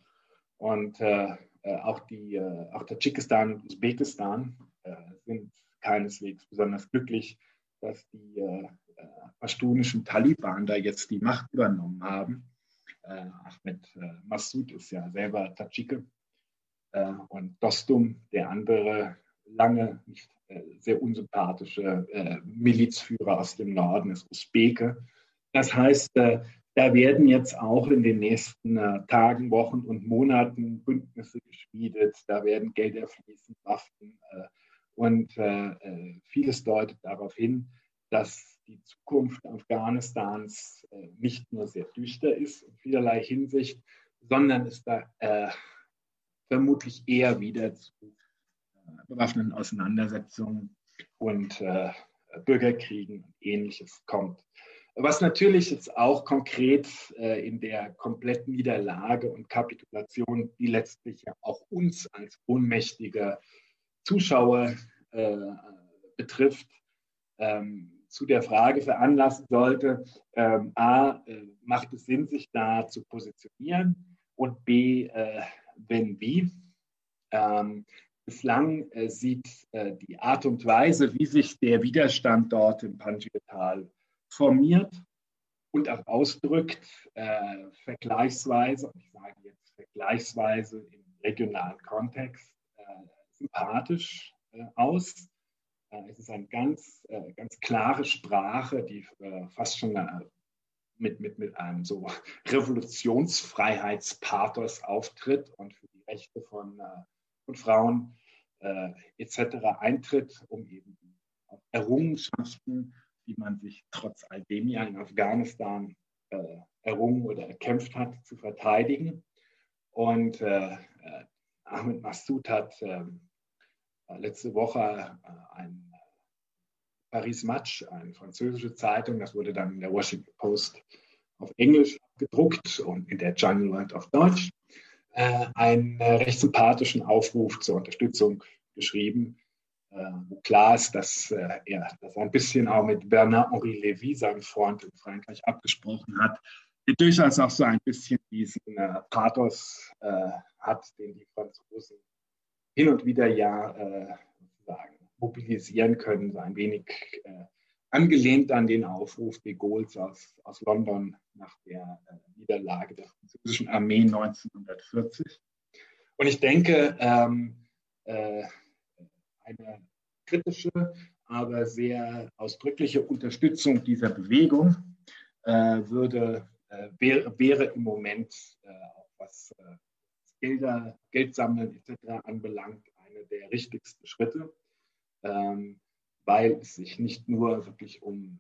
Und auch, die, auch Tadschikistan und Usbekistan sind keineswegs besonders glücklich, dass die paschtunischen Taliban da jetzt die Macht übernommen haben. Ahmed Massoud ist ja selber Tadschike äh, und Dostum, der andere lange nicht äh, sehr unsympathische äh, Milizführer aus dem Norden, ist Usbeke. Das heißt, da werden jetzt auch in den nächsten Tagen, Wochen und Monaten Bündnisse geschmiedet, da werden Gelder fließen, Waffen und vieles deutet darauf hin, dass die Zukunft Afghanistans nicht nur sehr düster ist in vielerlei Hinsicht, sondern es da vermutlich eher wieder zu äh, bewaffneten Auseinandersetzungen und äh, Bürgerkriegen und ähnliches kommt. Was natürlich jetzt auch konkret äh, in der kompletten Niederlage und Kapitulation, die letztlich ja auch uns als ohnmächtige Zuschauer äh, betrifft, ähm, zu der Frage veranlassen sollte, ähm, a, äh, macht es Sinn, sich da zu positionieren und b, äh, wenn wie. Ähm, bislang äh, sieht äh, die Art und Weise, wie sich der Widerstand dort im Panjshir-Tal formiert und auch ausdrückt, äh, vergleichsweise, ich sage jetzt vergleichsweise im regionalen Kontext, äh, sympathisch aus. Äh, es ist eine ganz, ganz klare Sprache, die fast schon mit, mit, mit einem so Revolutionsfreiheitspathos auftritt und für die Rechte von, äh, von Frauen äh, etc. eintritt, um eben Errungenschaften, die man sich trotz all dem ja in Afghanistan äh, errungen oder erkämpft hat, zu verteidigen. Und äh, äh Ahmed Massoud hat ähm, letzte Woche äh, ein Paris Match, eine französische Zeitung. Das wurde dann in der Washington Post auf Englisch gedruckt und in der Jungle World auf Deutsch. Äh, einen äh, recht sympathischen Aufruf zur Unterstützung geschrieben, äh, wo klar ist, dass äh, er das ein bisschen auch mit Bernard-Henri Lévy, seinem Freund in Frankreich, abgesprochen hat, der durchaus auch so ein bisschen diesen äh, Pathos äh, hat, den die Franzosen hin und wieder ja sagen mobilisieren können, so ein wenig äh, angelehnt an den Aufruf de Gaulle's aus, aus London nach der äh, Niederlage der französischen Armee 1940. Und ich denke, ähm, äh, eine kritische, aber sehr ausdrückliche Unterstützung dieser Bewegung äh, würde, äh, wäre, wäre, im Moment äh, auch was Gelder, Geldsammeln etc. anbelangt, eine der richtigsten Schritte ähm, weil es sich nicht nur wirklich um,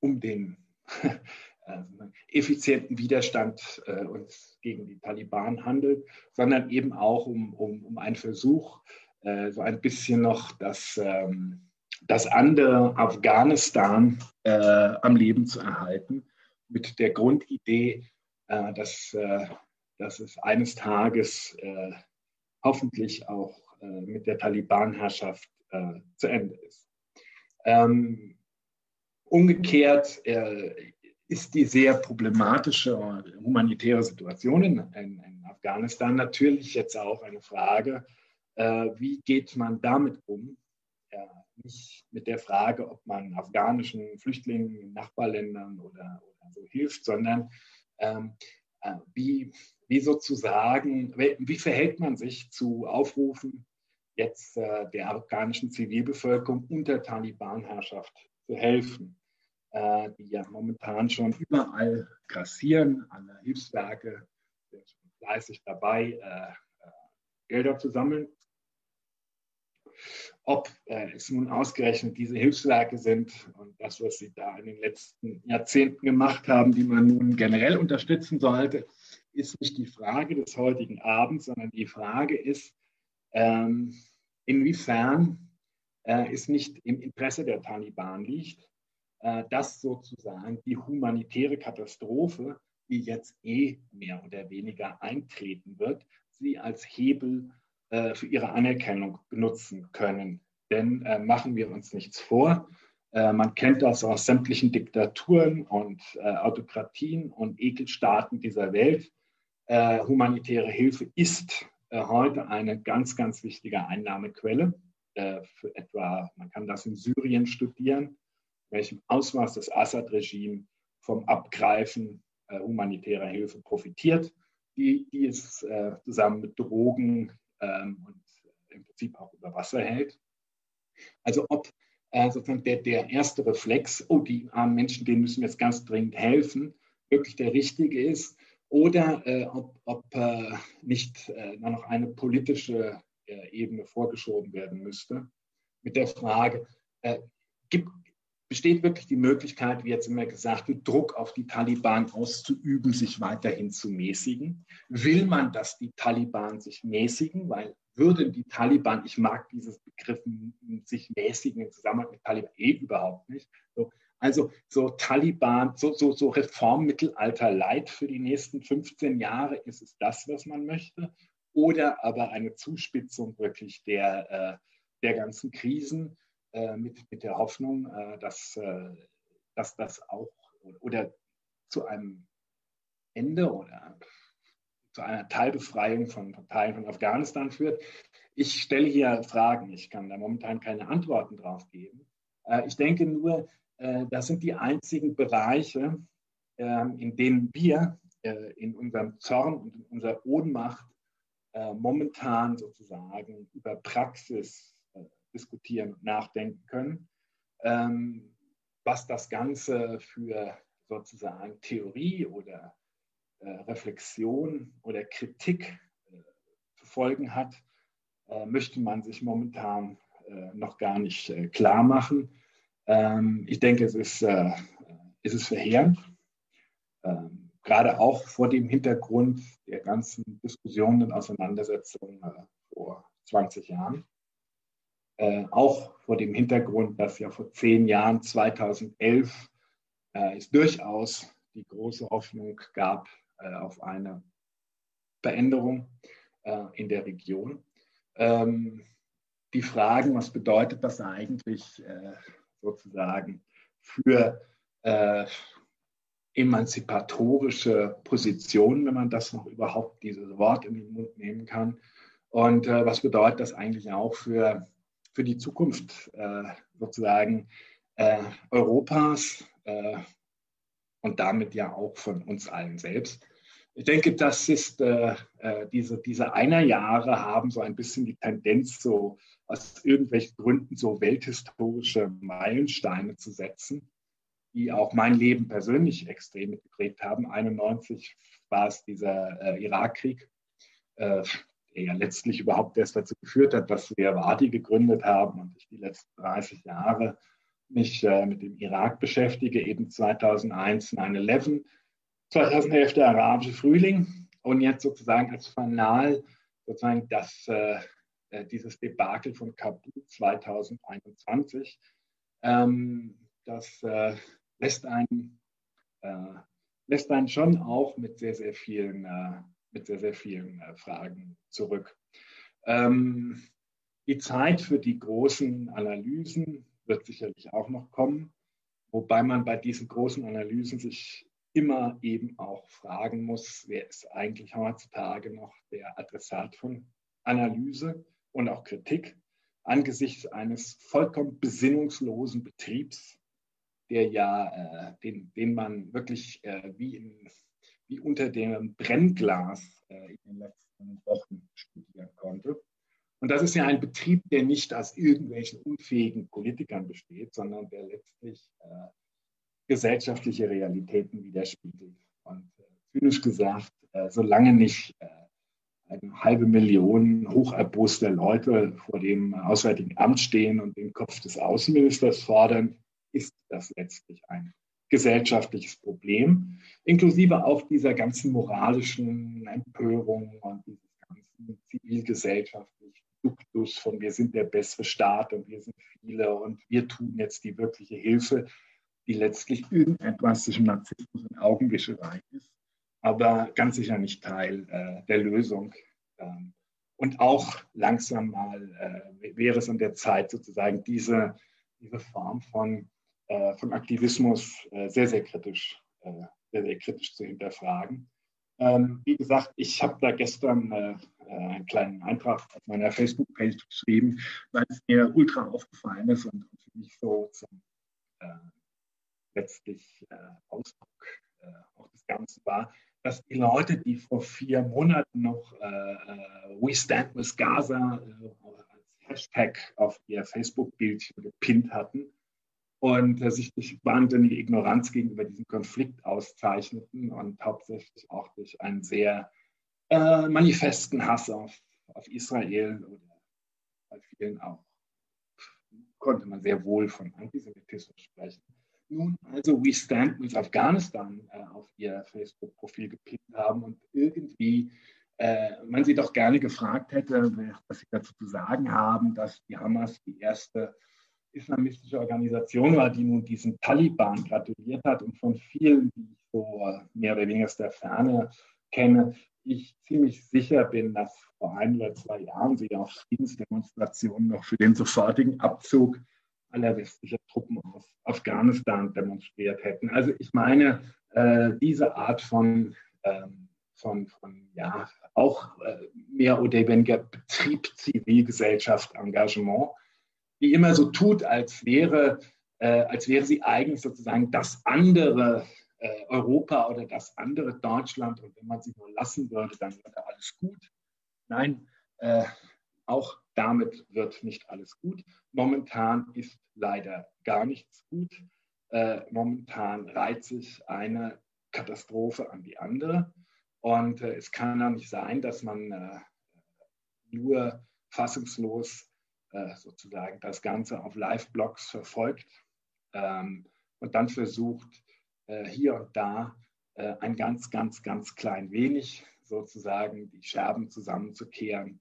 um den äh, effizienten Widerstand äh, uns gegen die Taliban handelt, sondern eben auch um, um, um einen Versuch, äh, so ein bisschen noch das, ähm, das andere Afghanistan äh, am Leben zu erhalten, mit der Grundidee, äh, dass, äh, dass es eines Tages hoffentlich auch mit der Taliban-Herrschaft äh, zu Ende ist. Ähm, umgekehrt äh, ist die sehr problematische humanitäre Situation in, in, in Afghanistan natürlich jetzt auch eine Frage, äh, wie geht man damit um? Ja, nicht mit der Frage, ob man afghanischen Flüchtlingen in Nachbarländern oder, oder so hilft, sondern ähm, äh, wie, wie sozusagen, wie verhält man sich zu Aufrufen jetzt äh, der afghanischen Zivilbevölkerung unter Taliban-Herrschaft zu helfen, äh, die ja momentan schon überall grassieren. Alle Hilfswerke sind schon fleißig dabei, äh, äh Gelder zu sammeln. Ob äh, es nun ausgerechnet diese Hilfswerke sind und das, was sie da in den letzten Jahrzehnten gemacht haben, die man nun generell unterstützen sollte, ist nicht die Frage des heutigen Abends, sondern die Frage ist, ähm, inwiefern äh, es nicht im Interesse der Taliban liegt, äh, dass sozusagen die humanitäre Katastrophe, die jetzt eh mehr oder weniger eintreten wird, sie als Hebel äh, für ihre Anerkennung benutzen können. Denn äh, machen wir uns nichts vor, äh, man kennt das aus sämtlichen Diktaturen und äh, Autokratien und Ekelstaaten dieser Welt. Humanitäre Hilfe ist heute eine ganz, ganz wichtige Einnahmequelle. für etwa, man kann das in Syrien studieren, welchem Ausmaß das Assad-Regime vom Abgreifen humanitärer Hilfe profitiert, die, die es zusammen mit Drogen ähm, und im Prinzip auch über Wasser hält. Also ob äh, sozusagen der, der erste Reflex, oh, die armen Menschen, denen müssen wir jetzt ganz dringend helfen, wirklich der richtige ist oder äh, ob, ob äh, nicht äh, noch eine politische äh, Ebene vorgeschoben werden müsste mit der Frage, äh, gibt, besteht wirklich die Möglichkeit, wie jetzt immer gesagt Druck auf die Taliban auszuüben, sich weiterhin zu mäßigen? Will man, dass die Taliban sich mäßigen? Weil würden die Taliban, ich mag dieses Begriff, sich mäßigen im Zusammenhang mit Taliban eh überhaupt nicht. So, also so Taliban, so, so, so Reformmittelalter Leid für die nächsten 15 Jahre, ist es das, was man möchte? Oder aber eine Zuspitzung wirklich der, äh, der ganzen Krisen? Äh, mit, mit der Hoffnung, äh, dass, dass das auch oder zu einem Ende oder zu einer Teilbefreiung von Teilen von Afghanistan führt. Ich stelle hier Fragen, ich kann da momentan keine Antworten drauf geben. Ich denke nur, das sind die einzigen Bereiche, ähm, in denen wir in unserem Zorn und in unserer Ohnmacht momentan sozusagen über Praxis diskutieren und nachdenken können. Ähm, was das Ganze für sozusagen Theorie oder äh, Reflexion oder Kritik äh, zu folgen hat, äh, möchte man sich momentan äh, noch gar nicht äh, klar machen. Ähm, ich denke, es ist, äh, es ist verheerend, ähm, gerade auch vor dem Hintergrund der ganzen Diskussionen und Auseinandersetzungen vor 20 Jahren. Äh, auch vor dem Hintergrund, dass ja vor zehn Jahren, 2011, äh, es durchaus die große Hoffnung gab äh, auf eine Veränderung äh, in der Region. Ähm, die Fragen, was bedeutet das eigentlich äh, sozusagen für äh, emanzipatorische Positionen, wenn man das noch überhaupt dieses Wort in den Mund nehmen kann. Und äh, was bedeutet das eigentlich auch für für die Zukunft äh, sozusagen äh, Europas äh, und damit ja auch von uns allen selbst. Ich denke, das ist äh, äh, diese, diese Einerjahre haben so ein bisschen die Tendenz, so aus irgendwelchen Gründen so welthistorische Meilensteine zu setzen, die auch mein Leben persönlich extrem geprägt haben. 91 war es dieser äh, Irakkrieg, der ja letztlich überhaupt erst dazu geführt hat, dass wir Wadi gegründet haben und ich die letzten 30 Jahre mich äh, mit dem Irak beschäftige, eben 2001 9-11, 2011 der arabische Frühling und jetzt sozusagen als Fanal sozusagen das, äh, äh dieses Debakel von Kabul 2021. Ähm, das äh, lässt, einen, äh, lässt einen schon auch mit sehr, sehr vielen äh, mit sehr, sehr vielen äh, Fragen zurück. Ähm, die Zeit für die großen Analysen wird sicherlich auch noch kommen, wobei man bei diesen großen Analysen sich immer eben auch fragen muss, wer ist eigentlich heutzutage noch der Adressat von Analyse und auch Kritik angesichts eines vollkommen besinnungslosen Betriebs, der ja, äh, den, den man wirklich äh, wie in wie unter dem Brennglas äh, in den letzten Wochen studieren konnte. Und das ist ja ein Betrieb, der nicht aus irgendwelchen unfähigen Politikern besteht, sondern der letztlich äh, gesellschaftliche Realitäten widerspiegelt. Und äh, zynisch gesagt, äh, solange nicht äh, eine halbe Million hocherboster Leute vor dem Auswärtigen Amt stehen und den Kopf des Außenministers fordern, ist das letztlich ein gesellschaftliches Problem, inklusive auch dieser ganzen moralischen Empörung und dieses ganzen zivilgesellschaftlichen Duktus von wir sind der bessere Staat und wir sind viele und wir tun jetzt die wirkliche Hilfe, die letztlich irgendetwas zwischen Narzissmus und Augenwischerei ist aber ganz sicher nicht Teil äh, der Lösung. Ähm, und auch langsam mal äh, wäre es an der Zeit, sozusagen diese, diese Form von, äh, von Aktivismus äh, sehr, sehr kritisch, äh, sehr, sehr kritisch zu hinterfragen. Ähm, wie gesagt, ich habe da gestern äh, einen kleinen Eintrag auf meiner Facebook-Page geschrieben, weil es mir ultra aufgefallen ist und für mich so zum letztlich Ausdruck auch des Ganzen war, dass die Leute, die vor vier Monaten noch äh, äh We Stand with Gaza äh, als Hashtag auf ihr Facebook-Bildchen gepinnt hatten und äh, sich durch wahnsinnige Ignoranz gegenüber diesem Konflikt auszeichneten und hauptsächlich auch durch einen sehr äh, manifesten Hass auf, auf Israel oder bei vielen auch konnte man sehr wohl von Antisemitismus sprechen nun also We Stand with Afghanistan äh, auf ihr Facebook-Profil gepinnt haben und irgendwie äh, man sie doch gerne gefragt hätte, was sie dazu zu sagen haben, dass die Hamas die erste islamistische Organisation war, die nun diesen Taliban gratuliert hat und von vielen, die ich so mehr oder weniger aus der Ferne kenne, ich ziemlich sicher bin, dass vor ein oder zwei Jahren sie auf Friedensdemonstrationen noch für den sofortigen Abzug aller westlicher Truppen aus Afghanistan demonstriert hätten. Also ich meine, äh, diese Art von, ähm, von, von, ja, auch äh, mehr oder weniger Betrieb, Zivilgesellschaft, Engagement, die immer so tut, als wäre, äh, als wäre sie eigentlich sozusagen das andere äh, Europa oder das andere Deutschland und wenn man sie nur lassen würde, dann wäre alles gut. Nein, äh, auch damit wird nicht alles gut. Momentan ist leider gar nichts gut. Äh, momentan reiht sich eine Katastrophe an die andere. Und äh, es kann ja nicht sein, dass man äh, nur fassungslos äh, sozusagen das Ganze auf Live-Blogs verfolgt ähm, und dann versucht, äh, hier und da äh, ein ganz, ganz, ganz klein wenig sozusagen die Scherben zusammenzukehren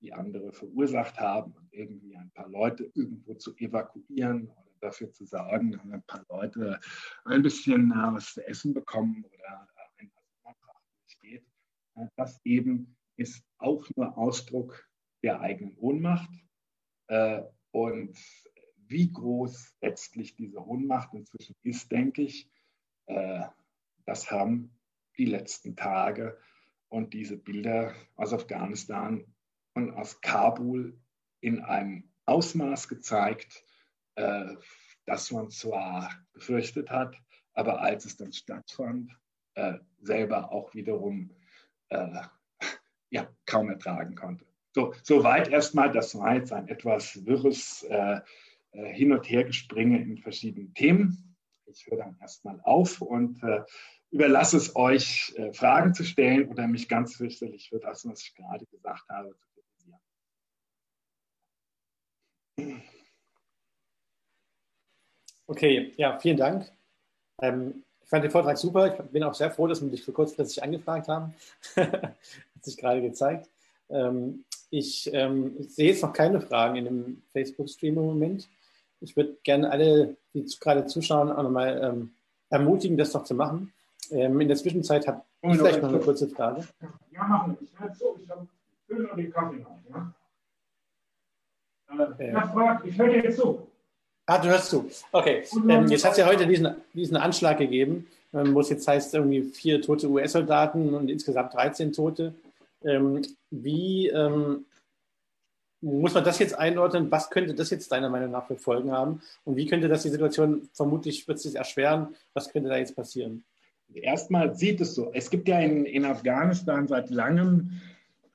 die andere verursacht haben und irgendwie ein paar Leute irgendwo zu evakuieren oder dafür zu sorgen, dass ein paar Leute ein bisschen äh, was zu essen bekommen oder äh, ein Antrag steht. Äh, das eben ist auch nur Ausdruck der eigenen Ohnmacht. Und wie groß letztlich diese Ohnmacht inzwischen ist, denke ich, das haben die letzten Tage und diese Bilder aus Afghanistan aus Kabul in einem Ausmaß gezeigt, äh, das man zwar befürchtet hat, aber als es dann stattfand, äh, selber auch wiederum äh, ja, kaum ertragen konnte. So, soweit erstmal, das war jetzt ein etwas wirres äh, äh, Hin- und Hergespringe in verschiedenen Themen. Ich höre dann erstmal auf und äh, überlasse es euch, äh, Fragen zu stellen oder mich ganz fürchterlich für das, was ich gerade gesagt habe, zu Okay, ja, vielen Dank. Ähm, ich fand den Vortrag super. Ich bin auch sehr froh, dass wir dich für kurzfristig angefragt haben. Hat sich gerade gezeigt. Ähm, ich, ähm, ich, sehe jetzt noch keine Fragen in dem Facebook-Stream im Moment. Ich würde gerne alle, die gerade zuschauen, auch nochmal ähm, ermutigen, das doch zu machen. Ähm, in der Zwischenzeit habe ich vielleicht noch eine kurze Frage. Ja, machen wir. Ich höre zu. Ich habe noch den Kaffee noch. Ja? Äh, ja, ich höre dir jetzt zu. Ah, du hörst zu. Okay. Ähm, jetzt hat es ja heute diesen, diesen Anschlag gegeben, ähm, wo es jetzt heißt, irgendwie vier tote US-Soldaten und insgesamt 13 Tote. Ähm, wie ähm, muss man das jetzt einordnen? Was könnte das jetzt deiner Meinung nach für Folgen haben? Und wie könnte das die Situation vermutlich wird es erschweren? Was könnte da jetzt passieren? Erstmal sieht es so. Es gibt ja in, in Afghanistan seit langem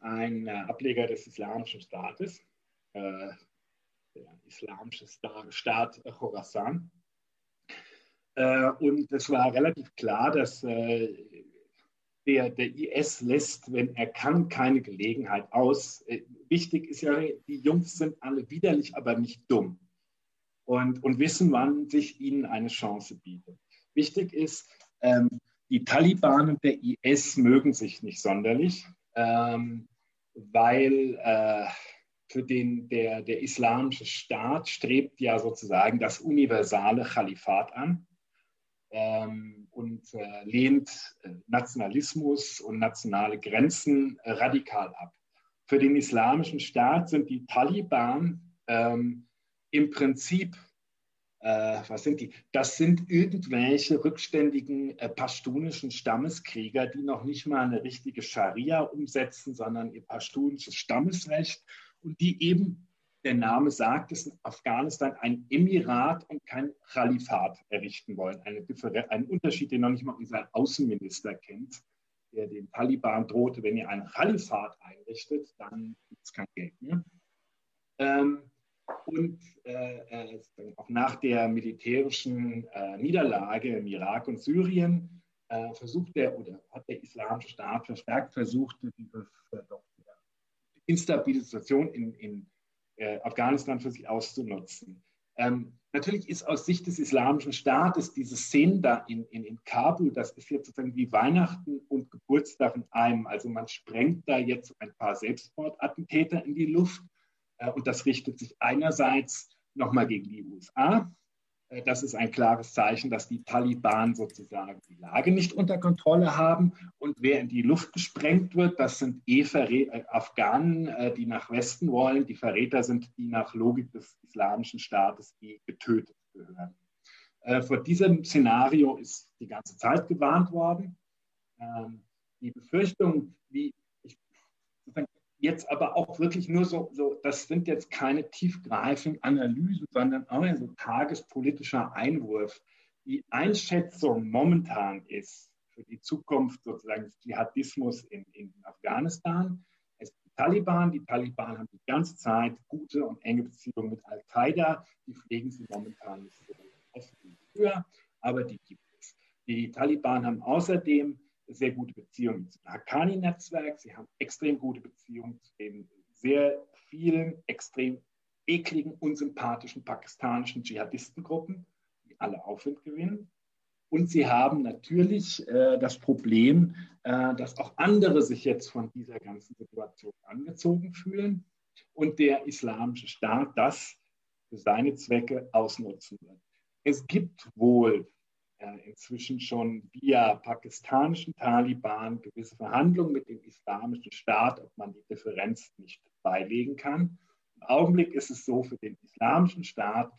einen Ableger des Islamischen Staates, äh, der islamische Staat Khorasan. Äh, und es war relativ klar, dass äh, der, der IS lässt, wenn er kann, keine Gelegenheit aus. Äh, wichtig ist ja, die Jungs sind alle widerlich, aber nicht dumm und, und wissen, wann sich ihnen eine Chance bietet. Wichtig ist, ähm, die Taliban und der IS mögen sich nicht sonderlich, ähm, weil äh, für den der, der islamische Staat strebt ja sozusagen das universale Kalifat an ähm, und äh, lehnt äh, Nationalismus und nationale Grenzen äh, radikal ab. Für den islamischen Staat sind die Taliban ähm, im Prinzip äh, was sind die? Das sind irgendwelche rückständigen äh, pashtunischen Stammeskrieger, die noch nicht mal eine richtige Scharia umsetzen, sondern ihr pashtunisches Stammesrecht und die eben, der Name sagt es, in Afghanistan ein Emirat und kein Khalifat errichten wollen. Ein Unterschied, den noch nicht mal unser Außenminister kennt, der den Taliban drohte, wenn ihr ein Khalifat einrichtet, dann gibt es kein Geld mehr. Ähm, und äh, äh auch nach der militärischen äh, Niederlage im Irak und Syrien äh, versucht der oder hat der Islamische Staat verstärkt versucht, diese äh, instabile Situation in, in äh, Afghanistan für sich auszunutzen. Ähm, natürlich ist aus Sicht des Islamischen Staates diese Szene da in, in, in Kabul, das ist jetzt sozusagen wie Weihnachten und Geburtstag in einem. Also man sprengt da jetzt ein paar Selbstmordattentäter in die Luft äh, und das richtet sich einerseits nochmal gegen die USA. Äh, das ist ein klares Zeichen, dass die Taliban sozusagen die Lage nicht unter Kontrolle haben. Und wer in die Luft gesprengt wird, das sind eh äh, Afghanen, die nach Westen wollen. Die Verräter sind die nach Logik des islamischen Staates, die getötet gehören. Vor diesem Szenario ist die ganze Zeit gewarnt worden. Ähm, die Befürchtung, wie jetzt aber auch wirklich nur so, so, das sind jetzt keine tiefgreifenden Analysen, sondern auch so tagespolitischer Einwurf. Die Einschätzung momentan ist für die Zukunft sozusagen des Dschihadismus in, in Afghanistan. Es die Taliban. Die Taliban haben die ganze Zeit gute und enge Beziehungen mit Al-Qaida. Die pflegen sie momentan nicht so oft wie früher, aber die gibt es. Die Taliban haben außerdem sehr gute Beziehungen zum Haqqani-Netzwerk. Sie haben extrem gute Beziehungen zu den sehr vielen extrem ekligen, unsympathischen pakistanischen Dschihadistengruppen, die alle Aufwind gewinnen. Und sie haben natürlich äh, das Problem, äh, dass auch andere sich jetzt von dieser ganzen Situation angezogen fühlen und der islamische Staat das für seine Zwecke ausnutzen wird. Es gibt wohl inzwischen schon via pakistanischen Taliban gewisse Verhandlungen mit dem islamischen Staat, ob man die Differenz nicht beilegen kann. Im Augenblick ist es so, für den islamischen Staat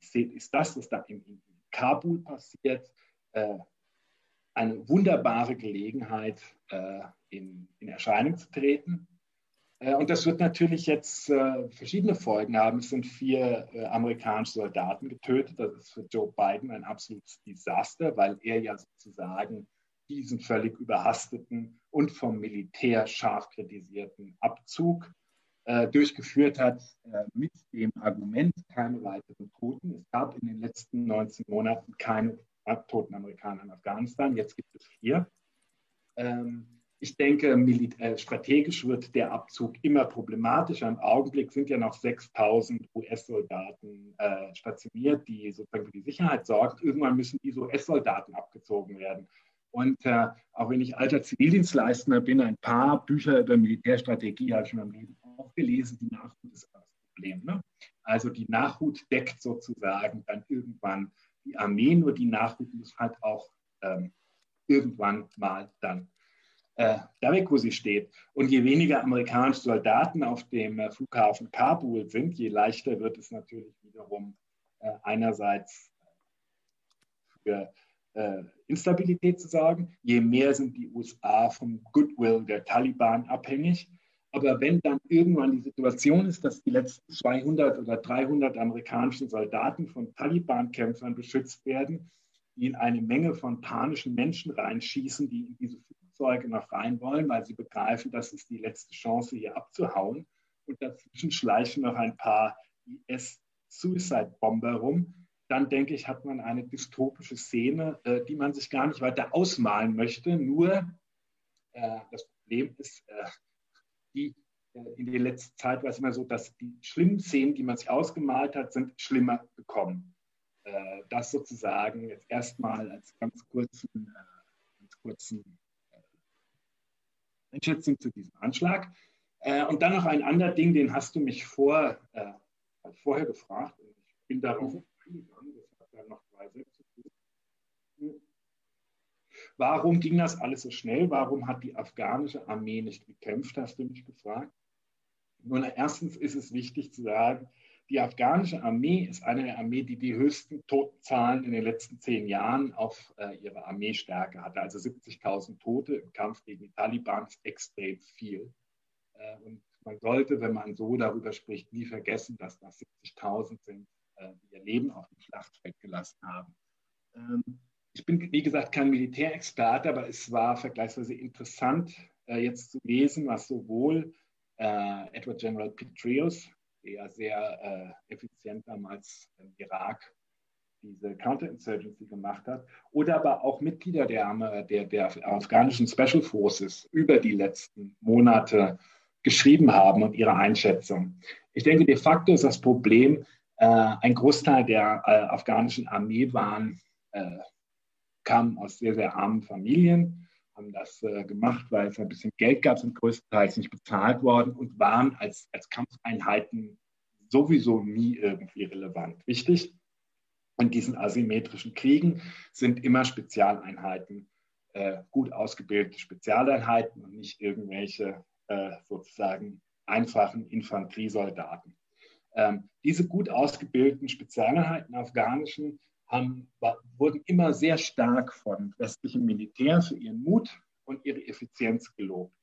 ist das, was da in, Kabul passiert, äh, eine wunderbare Gelegenheit, äh, in, in Erscheinung zu treten. Äh, und das wird natürlich jetzt äh, verschiedene Folgen haben. Es sind vier äh, amerikanische Soldaten getötet. Das ist für Joe Biden ein absolutes Desaster, weil er ja sozusagen diesen völlig überhasteten und vom Militär scharf kritisierten Abzug durchgeführt hat mit dem Argument keine weiteren Toten. Es gab in den letzten 19 Monaten keine toten Amerikaner in Afghanistan. Jetzt gibt es vier. Ähm, ich denke, äh, strategisch wird der Abzug immer problematischer. Im Augenblick sind ja noch 6000 US-Soldaten äh, stationiert, die sozusagen für die Sicherheit sorgen. Irgendwann müssen diese US-Soldaten abgezogen werden. Und äh, auch wenn ich alter Zivildienstleister bin, ein paar Bücher über Militärstrategie habe ich in meinem Leben auch gelesen. Die Nachhut ist das Problem. Ne? Also die Nachhut deckt sozusagen dann irgendwann die Armee, nur die Nachhut muss halt auch ähm, irgendwann mal dann äh, da weg, wo sie steht. Und je weniger amerikanische Soldaten auf dem äh, Flughafen Kabul sind, je leichter wird es natürlich wiederum äh, einerseits für äh, Instabilität zu sorgen, je mehr sind die USA vom Goodwill der Taliban abhängig. Aber wenn dann irgendwann die Situation ist, dass die letzten 200 oder 300 amerikanischen Soldaten von Taliban-Kämpfern beschützt werden, die in eine Menge von panischen Menschen reinschießen, die in diese Flugzeuge noch rein wollen, weil sie begreifen, das ist die letzte Chance, hier abzuhauen. Und dazwischen schleichen noch ein paar IS-Suicide-Bomber rum. Dann denke ich, hat man eine dystopische Szene, äh, die man sich gar nicht weiter ausmalen möchte. Nur Äh, das Problem ist, äh, die äh, in der letzten Zeit war es immer so, dass die schlimmen Szenen, die man sich ausgemalt hat, sind schlimmer gekommen. Äh, das sozusagen jetzt erstmal als ganz kurzen, äh, ganz kurzen Einschätzung zu diesem Anschlag. Und dann noch ein anderes Ding, den hast du mich vor, vorher gefragt. Ich bin darauf eingegangen. Das hat dann noch zwei Sätze. Warum ging das alles so schnell? Warum hat die afghanische Armee nicht gekämpft, hast du mich gefragt. Nun, erstens ist es wichtig zu sagen, die afghanische Armee ist eine der Armeen, die die höchsten Totenzahlen in den letzten zehn Jahren auf äh, ihre Armeestärke hatte. Also 70.000 Tote im Kampf gegen die Taliban ist extrem viel. Äh, und man sollte, wenn man so darüber spricht, nie vergessen, dass das 70.000 sind, äh, die ihr Leben auf dem Schlachtfeld gelassen haben. Ähm, ich bin, wie gesagt, kein Militärexperte, aber es war vergleichsweise interessant, äh, jetzt zu lesen, was sowohl äh, Edward General Petraeus, der sehr äh, effizient damals im Irak diese Counterinsurgency gemacht hat, oder aber auch Mitglieder der, der, der afghanischen Special Forces über die letzten Monate geschrieben haben und ihre Einschätzung. Ich denke, de facto ist das Problem, äh, ein Großteil der äh, afghanischen Armee waren, äh, kamen aus sehr, sehr armen Familien haben das äh, gemacht, weil es ein bisschen Geld gab, sind größtenteils nicht bezahlt worden und waren als, als Kampfeinheiten sowieso nie irgendwie relevant. Wichtig, in diesen asymmetrischen Kriegen sind immer Spezialeinheiten, äh, gut ausgebildete Spezialeinheiten und nicht irgendwelche äh, sozusagen einfachen Infanteriesoldaten. Ähm, diese gut ausgebildeten Spezialeinheiten afghanischen haben, wurden immer sehr stark von westlichem Militär für ihren Mut und ihre Effizienz gelobt.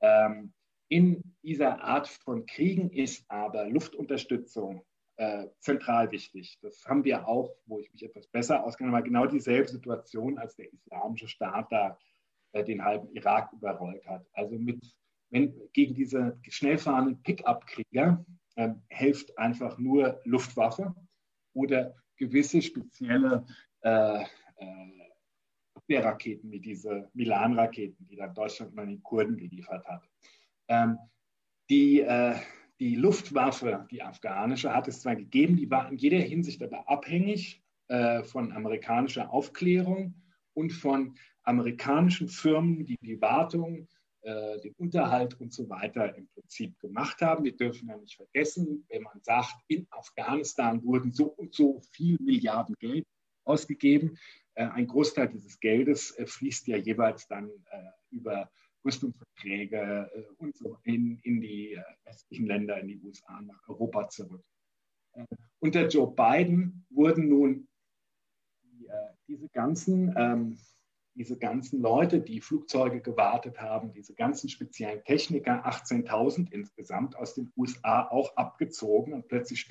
Ähm, in dieser Art von Kriegen ist aber Luftunterstützung äh, zentral wichtig. Das haben wir auch, wo ich mich etwas besser auskenne, aber genau dieselbe Situation, als der islamische Staat da äh, den halben Irak überrollt hat. Also mit, wenn gegen diese schnell fahrenden Pickup-Krieger äh, hilft einfach nur Luftwaffe oder gewisse spezielle äh, äh, Abwehrraketen, wie diese Milan-Raketen, die dann Deutschland mal den Kurden geliefert hat. Ähm, die, äh, die Luftwaffe, die afghanische, hat es zwar gegeben, die war in jeder Hinsicht aber abhängig äh, von amerikanischer Aufklärung und von amerikanischen Firmen, die die Wartung äh, den Unterhalt und so weiter im Prinzip gemacht haben. Wir dürfen ja nicht vergessen, wenn man sagt, in Afghanistan wurden so und so viel Milliarden Geld ausgegeben. Äh, ein Großteil dieses Geldes äh, fließt ja jeweils dann über Rüstungsverträge und so in, in die westlichen Länder, in die USA, nach Europa zurück. Unter Joe Biden wurden nun die, diese ganzen ähm, diese ganzen Leute, die Flugzeuge gewartet haben, diese ganzen speziellen Techniker, 18.000 insgesamt aus den USA auch abgezogen und plötzlich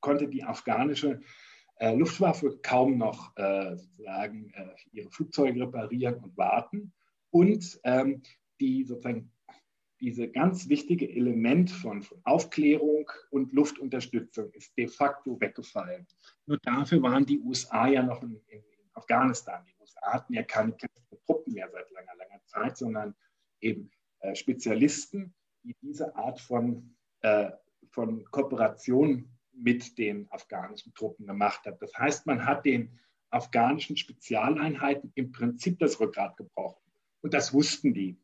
konnte die afghanische äh, Luftwaffe kaum noch äh, sozusagen äh, ihre Flugzeuge reparieren und warten. Und ähm, die sozusagen diese ganz wichtige Element von, von, Aufklärung und Luftunterstützung ist de facto weggefallen. Nur dafür waren die USA ja noch in, in Afghanistan. Die USA hatten ja keine kämpfenden Truppen mehr seit langer, langer Zeit, sondern eben äh, Spezialisten, die diese Art von, äh, von Kooperation mit den afghanischen Truppen gemacht hat. Das heißt, man hat den afghanischen Spezialeinheiten im Prinzip das Rückgrat gebrochen. Und das wussten die.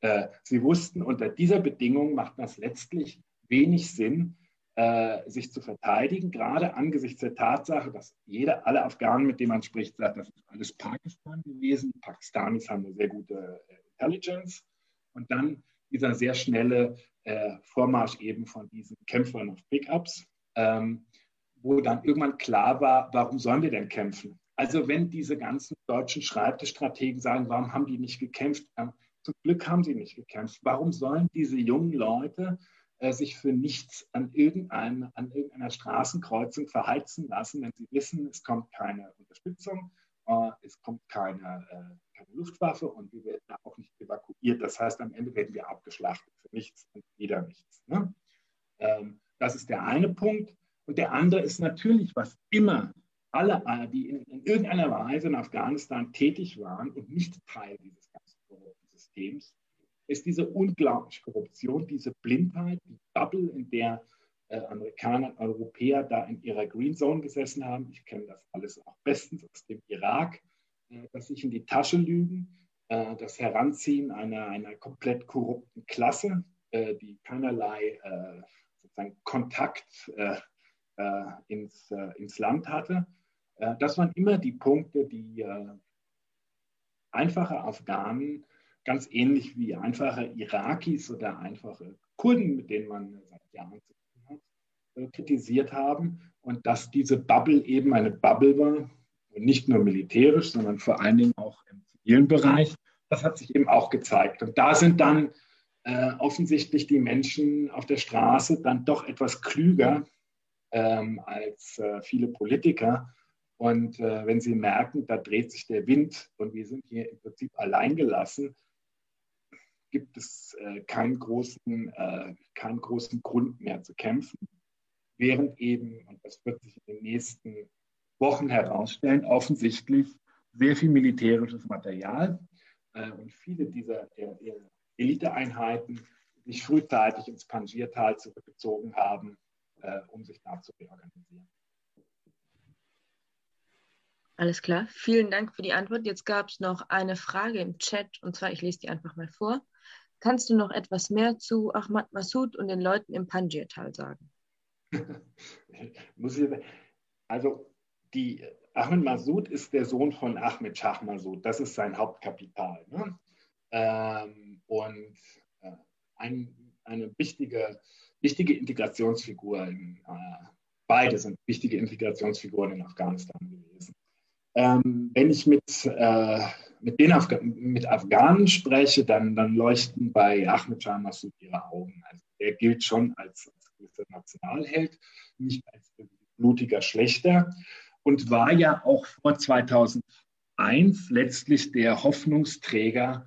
Äh, sie wussten, unter dieser Bedingung macht das letztlich wenig Sinn, äh, sich zu verteidigen, gerade angesichts der Tatsache, dass jeder, alle Afghanen, mit denen man spricht, sagt, das ist alles Pakistan gewesen. Die Pakistanis haben eine sehr gute äh, Intelligence. Und dann dieser sehr schnelle äh, Vormarsch eben von diesen Kämpfern auf Pickups, ähm, wo dann irgendwann klar war, warum sollen wir denn kämpfen? Also wenn diese ganzen deutschen Schreibtischstrategen sagen, warum haben die nicht gekämpft? Ähm, zum Glück haben sie nicht gekämpft. Warum sollen diese jungen Leute äh, sich für nichts an, irgendein, an irgendeiner Straßenkreuzung verheizen lassen, wenn sie wissen, es kommt keine Unterstützung, äh, es kommt keine, äh, keine Luftwaffe und wir werden auch nicht evakuiert. Das heißt, am Ende werden wir abgeschlachtet für nichts und wieder nichts. Ne? Ähm, das ist der eine Punkt. Und der andere ist natürlich, was immer alle, die in, in irgendeiner Weise in Afghanistan tätig waren und nicht Teil dieses ganzen Systems, ist diese unglaubliche Korruption, diese Blindheit, die Bubble, in der äh, Amerikaner und Europäer da in ihrer Green Zone gesessen haben. Ich kenne das alles auch bestens aus dem Irak, äh, dass sich in die Tasche lügen, äh, das Heranziehen einer, einer komplett korrupten Klasse, äh, die keinerlei äh, sozusagen Kontakt äh, ins, ins Land hatte. das waren immer die Punkte, die einfache Afghanen, ganz ähnlich wie einfache Irakis oder einfache Kurden, mit denen man seit Jahren zu tun hat, kritisiert haben. Und dass diese Bubble eben eine Bubble war, nicht nur militärisch, sondern vor allen Dingen auch im zivilen Bereich. Das hat sich eben auch gezeigt. Und da sind dann äh, offensichtlich die Menschen auf der Straße dann doch etwas klüger ähm, als äh, viele Politiker. Und äh, wenn sie merken, da dreht sich der Wind und wir sind hier im Prinzip alleingelassen, gibt es äh, keinen, großen, äh, keinen großen Grund mehr zu kämpfen. Während eben, und das wird sich in den nächsten Wochen herausstellen, offensichtlich sehr viel militärisches Material äh, und viele dieser Eliteeinheiten sich frühzeitig ins Pangiertal zurückgezogen haben, äh, um sich da zu reorganisieren. Alles klar, vielen Dank für die Antwort. Jetzt gab es noch eine Frage im Chat und zwar, ich lese die einfach mal vor. Kannst du noch etwas mehr zu Ahmad Massoud und den Leuten im Pangiertal sagen? also, die, Ahmed Massoud ist der Sohn von Ahmed Shah Massoud. Das ist sein Hauptkapital. Ne? ähm, und äh, ein, eine wichtige, wichtige Integrationsfigur. In, äh, beide sind wichtige Integrationsfiguren in Afghanistan gewesen. Ähm, wenn ich mit, äh, mit, den Afga mit Afghanen spreche, dann, dann leuchten bei Ahmed Shah Massoud ihre Augen. Also er gilt schon als, als Nationalheld, nicht als blutiger Schlechter und war ja auch vor 2001 letztlich der Hoffnungsträger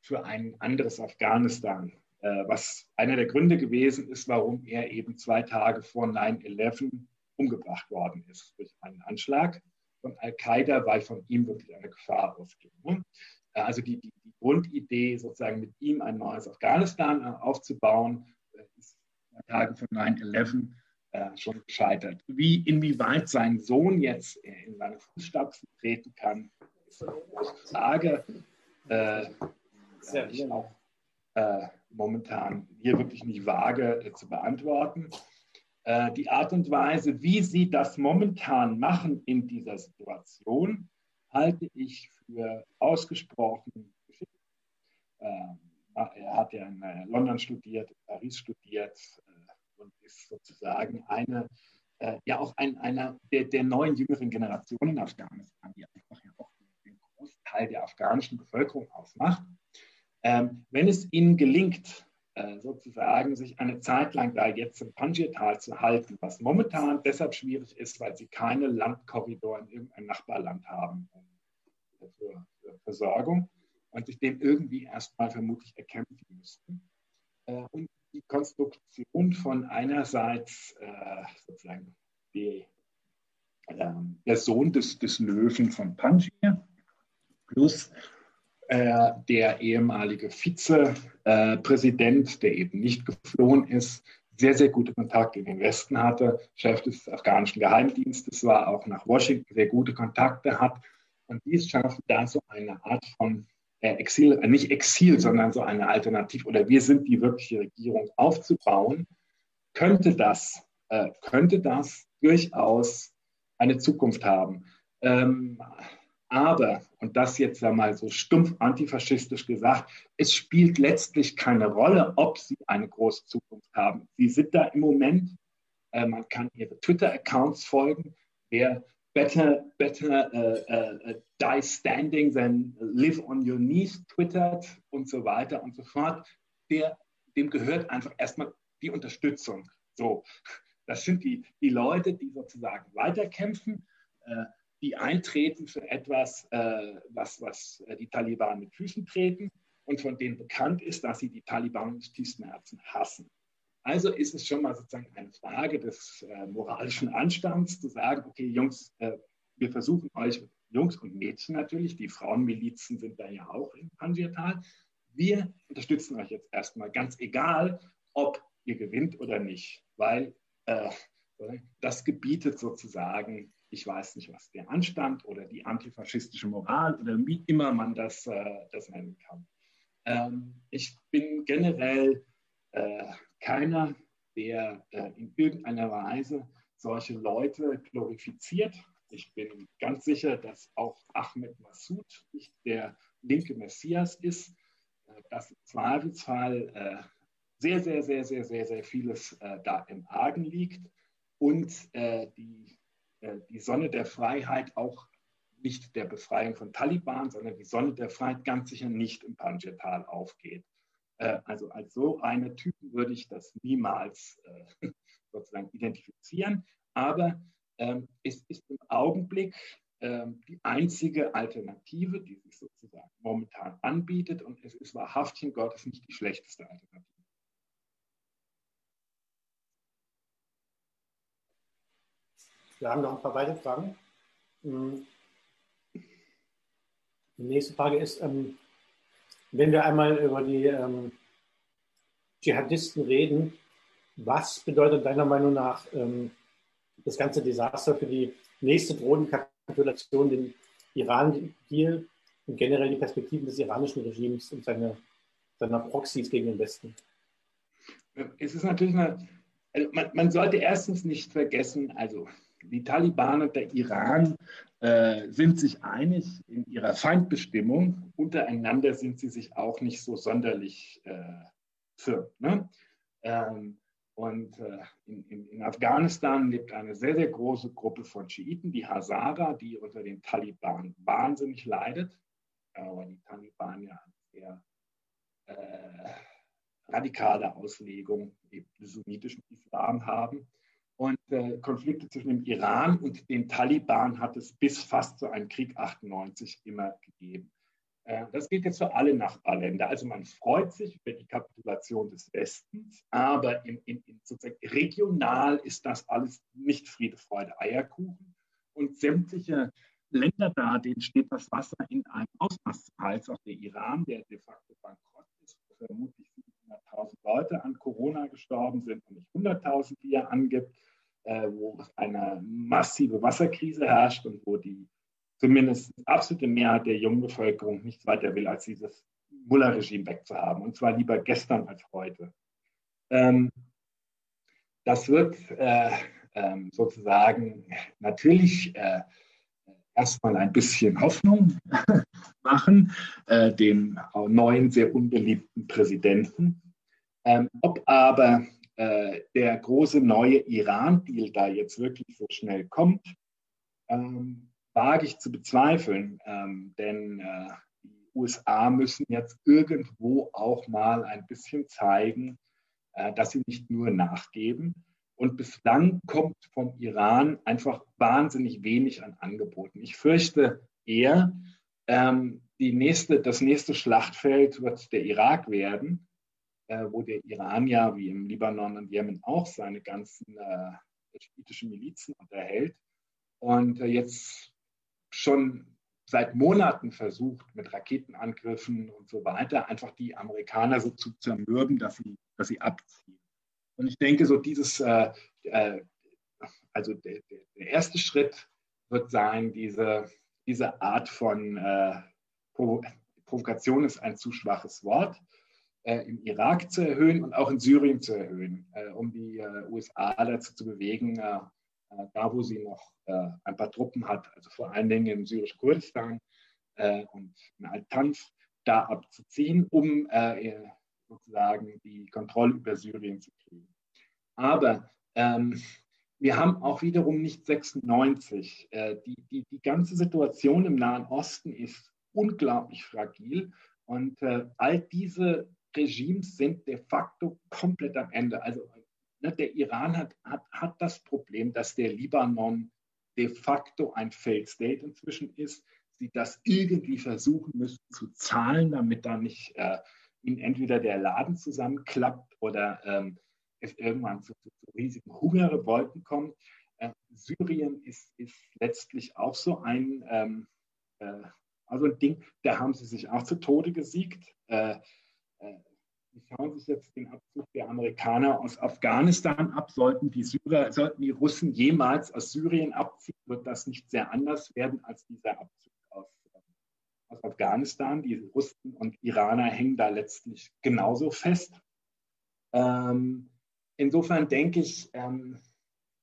für ein anderes Afghanistan, äh, was einer der Gründe gewesen ist, warum er eben zwei Tage vor 9-11 umgebracht worden ist durch einen Anschlag von Al-Qaida, weil von ihm wirklich eine Gefahr ausging. Ne? Äh, also die, die, die, Grundidee, sozusagen mit ihm ein neues Afghanistan äh, aufzubauen, ist zwei Tage von 9-11 schon gescheitert. Wie inwieweit sein Sohn jetzt in seine Fußstapfen treten kann, ist eine große Frage. Äh, sehr ich auch äh, momentan hier wirklich nicht vage äh, zu beantworten. Äh, die Art und Weise, wie Sie das momentan machen in dieser Situation, halte ich für ausgesprochen geschickt. Ähm, er hat ja in äh, London studiert, in Paris studiert äh, und ist sozusagen eine, äh, ja auch ein, einer der, der neuen jüngeren Generationen in Afghanistan, die einfach ja auch den Großteil der afghanischen Bevölkerung ausmacht. Ähm, wenn es ihnen gelingt, sozusagen sich eine Zeit lang da jetzt im Panjirtal zu halten, was momentan deshalb schwierig ist, weil sie keine Landkorridor in irgendein Nachbarland haben für, für Versorgung und sich dem irgendwie erstmal vermutlich erkämpfen müssten. Äh, und die Konstruktion von einerseits äh, sozusagen die, der Sohn des, des Löwen von Panjir plus äh, der ehemalige Vizepräsident, der eben nicht geflohen ist, sehr, sehr gute Kontakte in den Westen hatte, Chef des afghanischen Geheimdienstes war, auch nach Washington sehr gute Kontakte hat. Und dies schafft da so eine Art von äh, Exil, äh, nicht Exil, sondern so eine Alternative, oder wir sind die wirkliche Regierung aufzubauen, könnte das, könnte das durchaus eine Zukunft haben. Ähm, aber, und das jetzt einmal so stumpf antifaschistisch gesagt, es spielt letztlich keine Rolle, ob sie eine große Zukunft haben. Sie sind da im Moment, äh, man kann ihre Twitter-Accounts folgen, wer better, better uh, uh, die standing than live on your knees twittert und so weiter und so fort, der, dem gehört einfach erstmal die Unterstützung. So, das sind die, die Leute, die sozusagen weiterkämpfen. Äh, die eintreten für etwas, äh, was, was äh, die Taliban mit Füßen treten und von denen bekannt ist, dass sie die Taliban aus tiefstem Herzen hassen. Also ist es schon mal sozusagen eine Frage des äh, moralischen Anstands zu sagen, okay, Jungs, äh, wir versuchen euch, Jungs und Mädchen natürlich, die Frauenmilizen sind da ja auch im Panjirtal, wir unterstützen euch jetzt erstmal, ganz egal, ob ihr gewinnt oder nicht, weil äh, das gebietet sozusagen, ich weiß nicht was, der Anstand oder die antifaschistische Moral oder wie immer man das, äh, das nennen kann. Ähm, ich bin generell äh, keiner, der äh, in irgendeiner Weise solche Leute glorifiziert. Ich bin ganz sicher, dass auch Ahmed Massoud nicht der linke Messias ist, äh, dass im Zweifelsfall äh, sehr, sehr, sehr, sehr, sehr, sehr vieles äh, da im Argen liegt und die, die Sonne der Freiheit auch nicht der Befreiung von Taliban, sondern die Sonne der Freiheit ganz sicher nicht im Panjshir-Tal aufgeht. Äh, also als so eine Typen würde ich das niemals äh, sozusagen identifizieren, aber ähm, es ist im Augenblick ähm, die einzige Alternative, die sich sozusagen momentan anbietet und es ist wahrhaftig Gottes nicht die schlechteste Alternative. Wir haben noch ein paar weitere Fragen. Hm. Die nächste Frage ist, ähm, wenn wir einmal über die ähm, Dschihadisten reden, was bedeutet deiner Meinung nach ähm, das ganze Desaster für die nächste Drohnenkapitulation, den Iran-Deal und generell die Perspektiven des iranischen Regimes und seine, seiner Proxys gegen den Westen? Es ist natürlich eine, also man, man sollte erstens nicht vergessen, also die Taliban und der Iran äh, sind sich einig in ihrer Feindbestimmung. Untereinander sind sie sich auch nicht so sonderlich äh, firm. Ne? Ähm, und äh, in, in, in, Afghanistan lebt eine sehr, sehr große Gruppe von Schiiten, die Hazara, die unter den Taliban wahnsinnig leidet, weil die Taliban ja sehr äh, radikale Auslegung des sunnitischen Islam haben. Und äh, Konflikte zwischen dem Iran und den Taliban hat es bis fast zu einem Krieg 98 immer gegeben. Äh, das gilt jetzt für alle Nachbarländer. Also man freut sich über die Kapitulation des Westens, aber in, in, in sozusagen regional ist das alles nicht Friede, Freude, Eierkuchen. Und sämtliche Länder da, denen steht das Wasser in einem Ausmaß zu. Auch der Iran, der de facto bankrott ist, vermutlich 700.000 Leute an Corona gestorben sind und nicht 100.000, wie er angibt äh, wo eine massive Wasserkrise herrscht und wo die zumindest absolute Mehrheit der jungen Bevölkerung nichts weiter will, als dieses Mullah-Regime wegzuhaben. Und zwar lieber gestern als heute. Ähm, das wird äh, ähm, sozusagen natürlich äh, erstmal ein bisschen Hoffnung machen, äh, dem neuen, sehr unbeliebten Präsidenten. Ähm, ob aber äh, der große neue Iran-Deal da jetzt wirklich so schnell kommt, ähm, wage ich zu bezweifeln. Ähm, denn äh, die USA müssen jetzt irgendwo auch mal ein bisschen zeigen, äh, dass sie nicht nur nachgeben. Und bislang kommt vom Iran einfach wahnsinnig wenig an Angeboten. Ich fürchte eher, ähm, die nächste, das nächste Schlachtfeld wird der Irak werden äh, wo der Iran ja wie im Libanon und Jemen auch seine ganzen äh, schiitischen Milizen unterhält und äh, jetzt schon seit Monaten versucht, mit Raketenangriffen und so weiter, einfach die Amerikaner so zu zermürben, dass sie, dass sie abziehen. Und ich denke, so dieses, äh, äh, also der, der, erste Schritt wird sein, diese, diese Art von äh, Provo Provokation ist ein zu schwaches Wort, äh, im Irak zu erhöhen und auch in Syrien zu erhöhen, äh, um die äh, USA dazu zu bewegen, da wo sie noch ein paar Truppen hat, also vor allen Dingen im syrischen Kurdistan und in Al-Tanf, da abzuziehen, um sozusagen die Kontrolle über Syrien zu kriegen. Aber ähm, wir haben auch wiederum nicht 96. die, die, die ganze Situation im Nahen Osten ist unglaublich fragil und äh, all diese Regimes sind de facto komplett am Ende. Also ne, der Iran hat, hat, hat das Problem, dass der Libanon de facto ein Failed State inzwischen ist. Sie das irgendwie versuchen müssen zu zahlen, damit da nicht äh, ihnen entweder der Laden zusammenklappt oder ähm, es irgendwann zu, zu, zu riesigen Hungerrevolten kommt. Äh, Syrien ist, ist letztlich auch so ein, ähm, äh, also ein Ding, da haben sie sich auch zu Tode gesiegt. Äh, die schauen sich jetzt den Abzug der Amerikaner aus Afghanistan ab. Sollten die, Syrer, sollten die Russen jemals aus Syrien abziehen, wird das nicht sehr anders werden als dieser Abzug aus, Afghanistan. Die Russen und Iraner hängen da letztlich genauso fest. Ähm, insofern denke ich, ähm,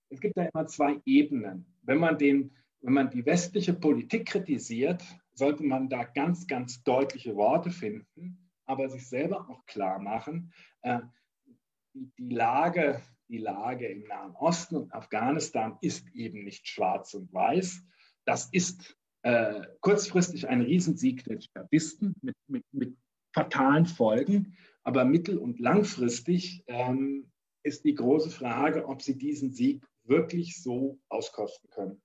es gibt da immer zwei Ebenen. Wenn man, den, wenn man die westliche Politik kritisiert, sollte man da ganz, ganz deutliche Worte finden aber sich selber auch klar machen, äh, die, die, Lage, die Lage im Nahen Osten und Afghanistan ist eben nicht schwarz und weiß. Das ist äh, kurzfristig ein Riesensieg der Dschihadisten mit, mit, mit fatalen Folgen, aber mittel- und langfristig ähm, ist die große Frage, ob sie diesen Sieg wirklich so auskosten können.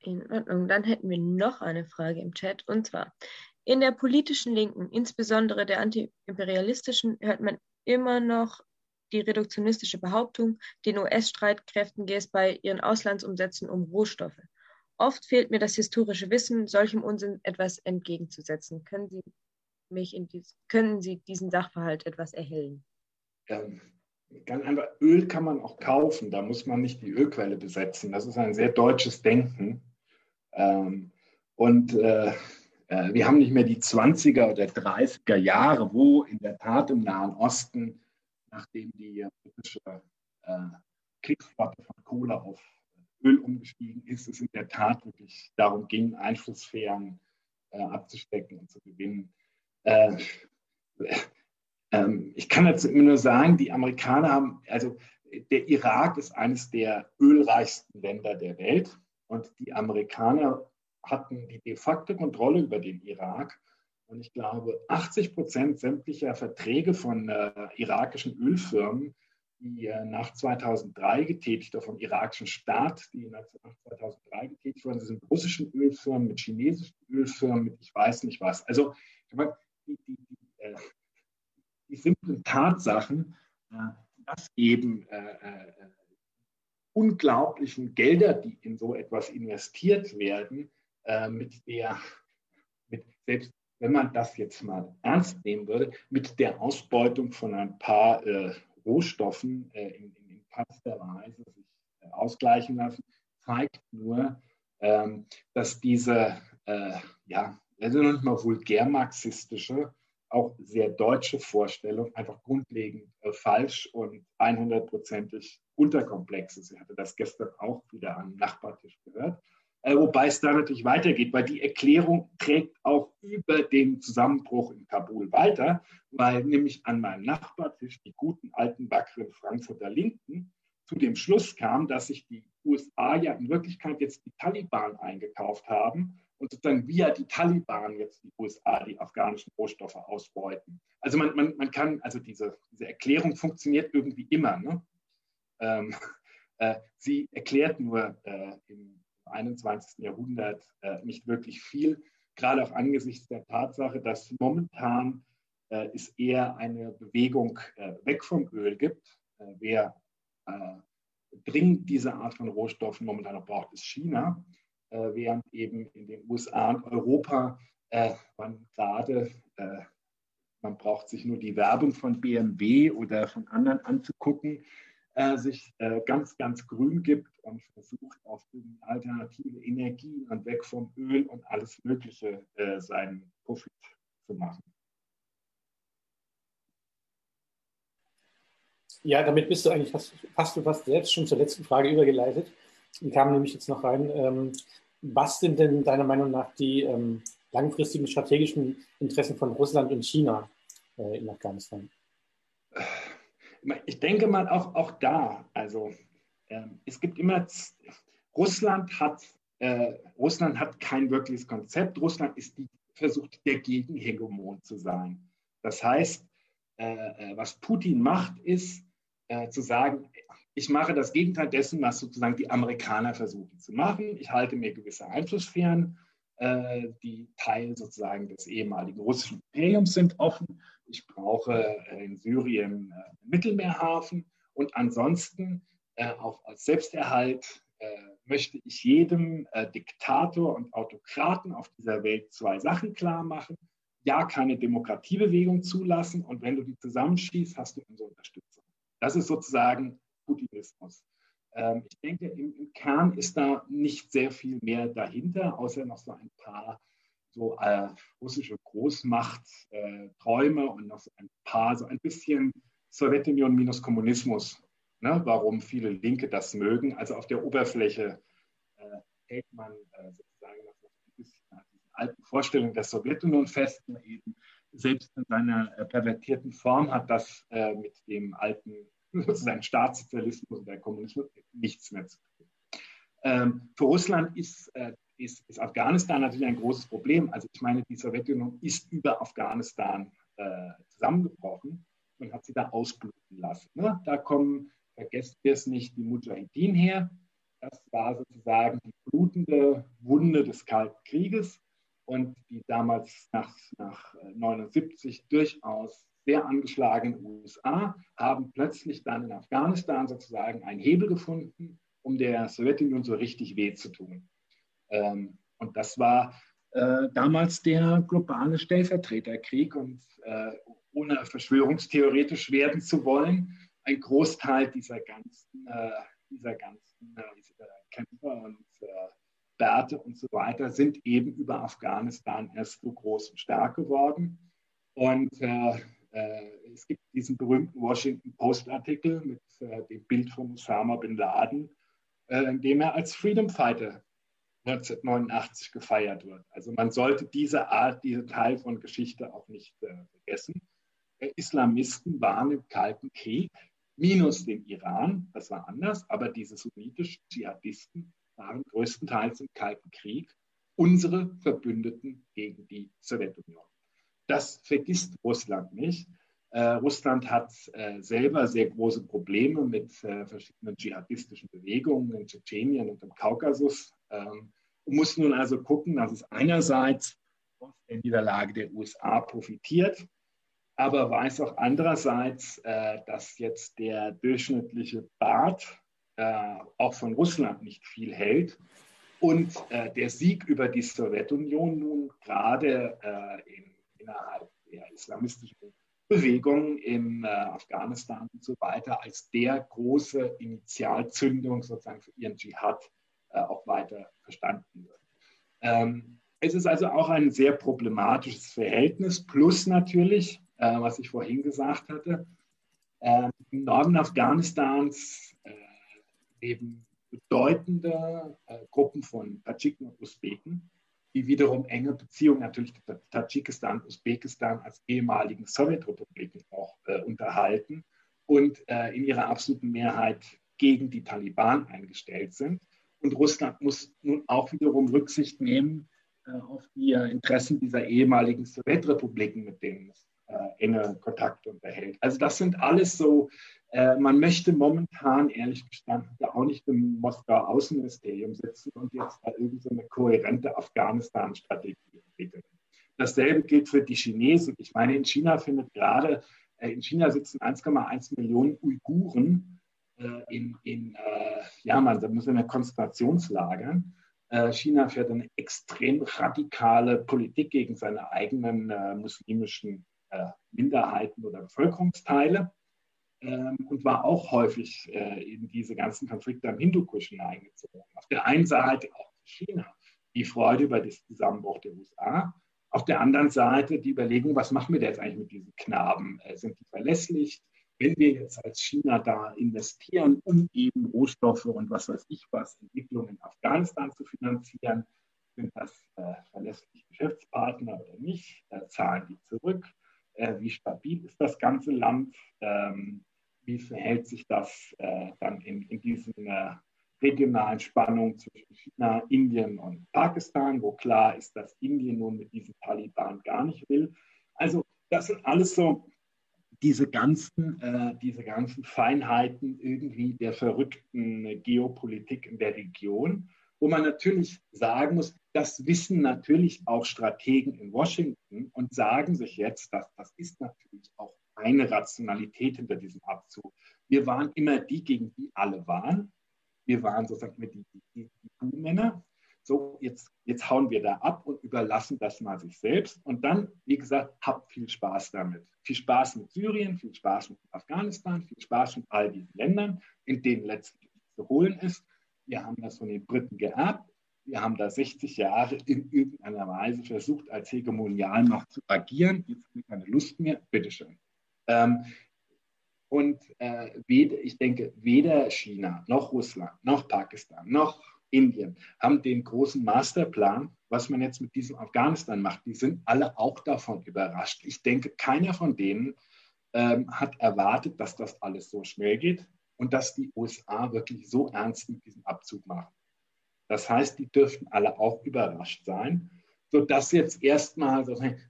In Ordnung. Dann hätten wir noch eine Frage im Chat und zwar: In der politischen Linken, insbesondere der antiimperialistischen, hört man immer noch die reduktionistische Behauptung, den US-Streitkräften gehe es bei ihren Auslandsumsätzen um Rohstoffe. Oft fehlt mir das historische Wissen, solchem Unsinn etwas entgegenzusetzen. Können Sie, mich in dies, können Sie diesen Sachverhalt etwas erhellen? Ähm, ganz einfach, Öl kann man auch kaufen, da muss man nicht die Ölquelle besetzen. Das ist ein sehr deutsches Denken. Ähm, und äh, äh, wir haben nicht mehr die 20er oder 30er Jahre, wo in der Tat im Nahen Osten, nachdem die britische äh, Kriegsflotte von Kohle auf Öl umgestiegen ist, es in der Tat wirklich darum ging, Einflusssphären äh, abzustecken und zu gewinnen. Äh, ähm, ich kann dazu immer nur sagen, die Amerikaner haben, also der Irak ist eines der ölreichsten Länder der Welt. Und die Amerikaner hatten die de facto Kontrolle über den Irak. Und ich glaube, 80 Prozent sämtlicher Verträge von äh, irakischen Ölfirmen, die äh, nach 2003 getätigt oder vom irakischen Staat, die nach 2003 getätigt wurden, sind russischen Ölfirmen mit chinesischen Ölfirmen, mit ich weiß nicht was. Also die, die, die, äh, die simplen Tatsachen, äh, dass eben äh, äh, unglaublichen Gelder, die in so etwas investiert werden, mit der, mit, selbst wenn man das jetzt mal ernst nehmen würde, mit der Ausbeutung von ein paar äh, Rohstoffen äh, in, in, in keinster Weise sich äh, ausgleichen lassen, zeigt nur, ähm, dass diese, äh, ja, also noch mal vulgär-marxistische, auch sehr deutsche Vorstellung einfach grundlegend äh, falsch und 100%ig unterkomplex ist. Ich hatte das gestern auch wieder am Nachbartisch gehört. Äh, wobei es da natürlich weitergeht, weil die Erklärung trägt auch über den Zusammenbruch in Kabul weiter, weil nämlich an meinem Nachbartisch die guten alten wackeren Frankfurter Linken zu dem Schluss kam, dass sich die USA ja in Wirklichkeit jetzt die Taliban eingekauft haben und sozusagen via die Taliban jetzt die USA die afghanischen Rohstoffe ausbeuten. Also man, man, man kann, also diese, diese Erklärung funktioniert irgendwie immer. Ne? Ähm, äh, sie erklärt nur äh, 21. Jahrhundert äh, nicht wirklich viel, gerade auch angesichts der Tatsache, dass momentan äh, es eher eine Bewegung äh, weg vom Öl gibt. Äh, wer dringend diese Art von Rohstoffen momentan noch braucht, ist China, während eben in den USA und Europa man gerade man braucht sich nur die Werbung von BMW oder von anderen anzugucken, äh, sich äh, ganz, ganz grün gibt und versucht, auf alternative Energien und weg vom Öl und alles Mögliche äh, seinen Profit zu machen. Ja, damit bist du eigentlich fast, fast, fast selbst schon zur letzten Frage übergeleitet. Die kam nämlich jetzt noch rein. Ähm, was sind denn deiner Meinung nach die ähm, langfristigen strategischen Interessen von Russland und China äh, in Afghanistan? Ich denke mal auch, auch da, also ähm, es gibt immer, Russland hat, äh, Russland hat kein wirkliches Konzept. Russland ist die, versucht, der Gegenhegemon zu sein. Das heißt, äh, äh, was Putin macht, ist äh, zu sagen, ich mache das Gegenteil dessen, was sozusagen die Amerikaner versuchen zu machen. Ich halte mir gewisse Einflusssphären, äh, die Teil sozusagen des ehemaligen russischen Imperiums sind, offen ich brauche äh, in Syrien einen äh, Mittelmeerhafen und ansonsten äh, auch als Selbsterhalt möchte ich jedem Diktator und Autokraten auf dieser Welt zwei Sachen klar machen. Ja, keine Demokratiebewegung zulassen und wenn du die zusammenschießt, hast du unsere Unterstützung. Das ist sozusagen Putinismus. Ähm, ich denke, im, Kern ist da nicht sehr viel mehr dahinter, außer noch so ein paar so äh, russische Großmachtträume äh, und noch so ein paar, so ein bisschen Sowjetunion minus Kommunismus ne, warum viele Linke das mögen. Also auf der Oberfläche äh, hält man äh, sozusagen noch ein bisschen an diesen alten Vorstellungen der Sowjetunion fest. Eben selbst in seiner äh, pervertierten Form hat das äh, mit dem alten sozusagen Staatssozialismus und der Kommunismus nichts mehr zu tun. Ähm, für Russland ist, äh, ist, ist, Afghanistan natürlich ein großes Problem. Also ich meine, die Sowjetunion ist über Afghanistan äh, zusammengebrochen und hat sie da ausbluten lassen. Ne? Da kommen vergessen wir es nicht, die Mujahideen her. Das war sozusagen die blutende Wunde des Kalten Krieges und die damals nach, nach 79 durchaus sehr angeschlagenen USA haben plötzlich dann in Afghanistan sozusagen einen Hebel gefunden, um der Sowjetunion so richtig weh zu tun. Ähm, und das war äh, damals der globale Stellvertreterkrieg. Und äh, ohne verschwörungstheoretisch werden zu wollen, ein Großteil dieser ganzen, äh, dieser ganzen äh, Kämpfer und äh, Bärte und so weiter sind eben über Afghanistan erst so groß und stark geworden. Und äh, es gibt diesen berühmten Washington Post-Artikel mit dem Bild von Osama bin Laden, in dem er als Freedom Fighter 1989 gefeiert wird. Also man sollte diese Art, diesen Teil von Geschichte auch nicht vergessen. Islamisten waren im Kalten Krieg minus den Iran, das war anders, aber diese sunnitischen Dschihadisten waren größtenteils im Kalten Krieg unsere Verbündeten gegen die Sowjetunion. Das vergisst Russland nicht. Äh, Russland hat äh, selber sehr große Probleme mit äh, verschiedenen dschihadistischen Bewegungen in Tschetschenien und im Kaukasus ähm, muss nun also gucken, dass es einerseits aus der Niederlage der USA profitiert, aber weiß auch andererseits, äh, dass jetzt der durchschnittliche Bart äh, auch von Russland nicht viel hält und äh, der Sieg über die Sowjetunion nun gerade äh, in, innerhalb der islamistischen Bewegung in äh, Afghanistan und so weiter als der große Initialzündung sozusagen für ihren Dschihad auch weiter verstanden wird. Ähm, es ist also auch ein sehr problematisches Verhältnis, plus natürlich äh, was ich vorhin gesagt hatte. Äh, Im Norden Afghanistans äh, leben bedeutende äh, Gruppen von Tadschiken und Usbeken, die wiederum enge Beziehungen natürlich zu Tadschikistan und Usbekistan als ehemaligen Sowjetrepubliken auch äh, unterhalten und äh, in ihrer absoluten Mehrheit gegen die Taliban eingestellt sind. Und Russland muss nun auch wiederum Rücksicht nehmen auf die Interessen dieser ehemaligen Sowjetrepubliken, mit denen es äh, enge Kontakte unterhält. Also das sind alles so, äh, man möchte momentan ehrlich gestanden da auch nicht im Moskauer Außenministerium sitzen und jetzt da irgendeine so kohärente Afghanistan-Strategie entwickeln. Dasselbe gilt für die Chinesen. Ich meine, in China findet gerade, äh, in China sitzen 1,1 Millionen Uiguren äh, in, in äh, ja, man muss in Konzentrationslagern. Äh, China fährt eine extrem radikale Politik gegen seine eigenen äh, muslimischen äh, Minderheiten oder Bevölkerungsteile ähm, und war auch häufig äh, in diese ganzen Konflikte am Hindukusch hineingezogen. Auf der einen Seite auch China, die Freude über den Zusammenbruch der USA. Auf der anderen Seite die Überlegung, was machen wir jetzt eigentlich mit diesen Knaben? Äh, sind die verlässlich? Wenn wir jetzt als China da investieren, um eben Rohstoffe und was weiß ich was, Entwicklung in Afghanistan zu finanzieren, sind das äh, verlässliche Geschäftspartner oder nicht? Äh, zahlen die zurück? äh, wie stabil ist das ganze Land, ähm, wie verhält sich das äh, dann in, in diesen äh, regionalen Spannungen zwischen China, Indien und Pakistan, wo klar ist, dass Indien nun mit diesen Taliban gar nicht will. Also das sind alles so diese ganzen, äh, diese ganzen Feinheiten irgendwie der verrückten Geopolitik in der Region, wo man natürlich sagen muss, das wissen natürlich auch Strategen in Washington und sagen sich jetzt, dass das ist natürlich auch eine Rationalität hinter diesem Abzug. Wir waren immer die, gegen die alle waren. Wir waren sozusagen mit die, die, die Buhmänner. So, jetzt, jetzt hauen wir da ab und überlassen das mal sich selbst. Und dann, wie gesagt, habt viel Spaß damit. Viel Spaß mit Syrien, viel Spaß mit Afghanistan, viel Spaß mit all diesen Ländern, in denen letztlich zu holen ist. Wir haben das von den Briten geerbt. Wir haben da 60 Jahre in irgendeiner Weise versucht, als Hegemonialmacht zu agieren. Jetzt habe ich keine Lust mehr. Bitteschön. Ähm, und äh, weder, ich denke, weder China noch Russland noch Pakistan noch Indien haben den großen Masterplan, was man jetzt mit diesem Afghanistan macht. Die sind alle auch davon überrascht. Ich denke, keiner von denen ähm, hat erwartet, dass das alles so schnell geht und dass die USA wirklich so ernst mit diesem Abzug machen. Das heißt, die dürften alle auch überrascht sein, sodass jetzt erstmal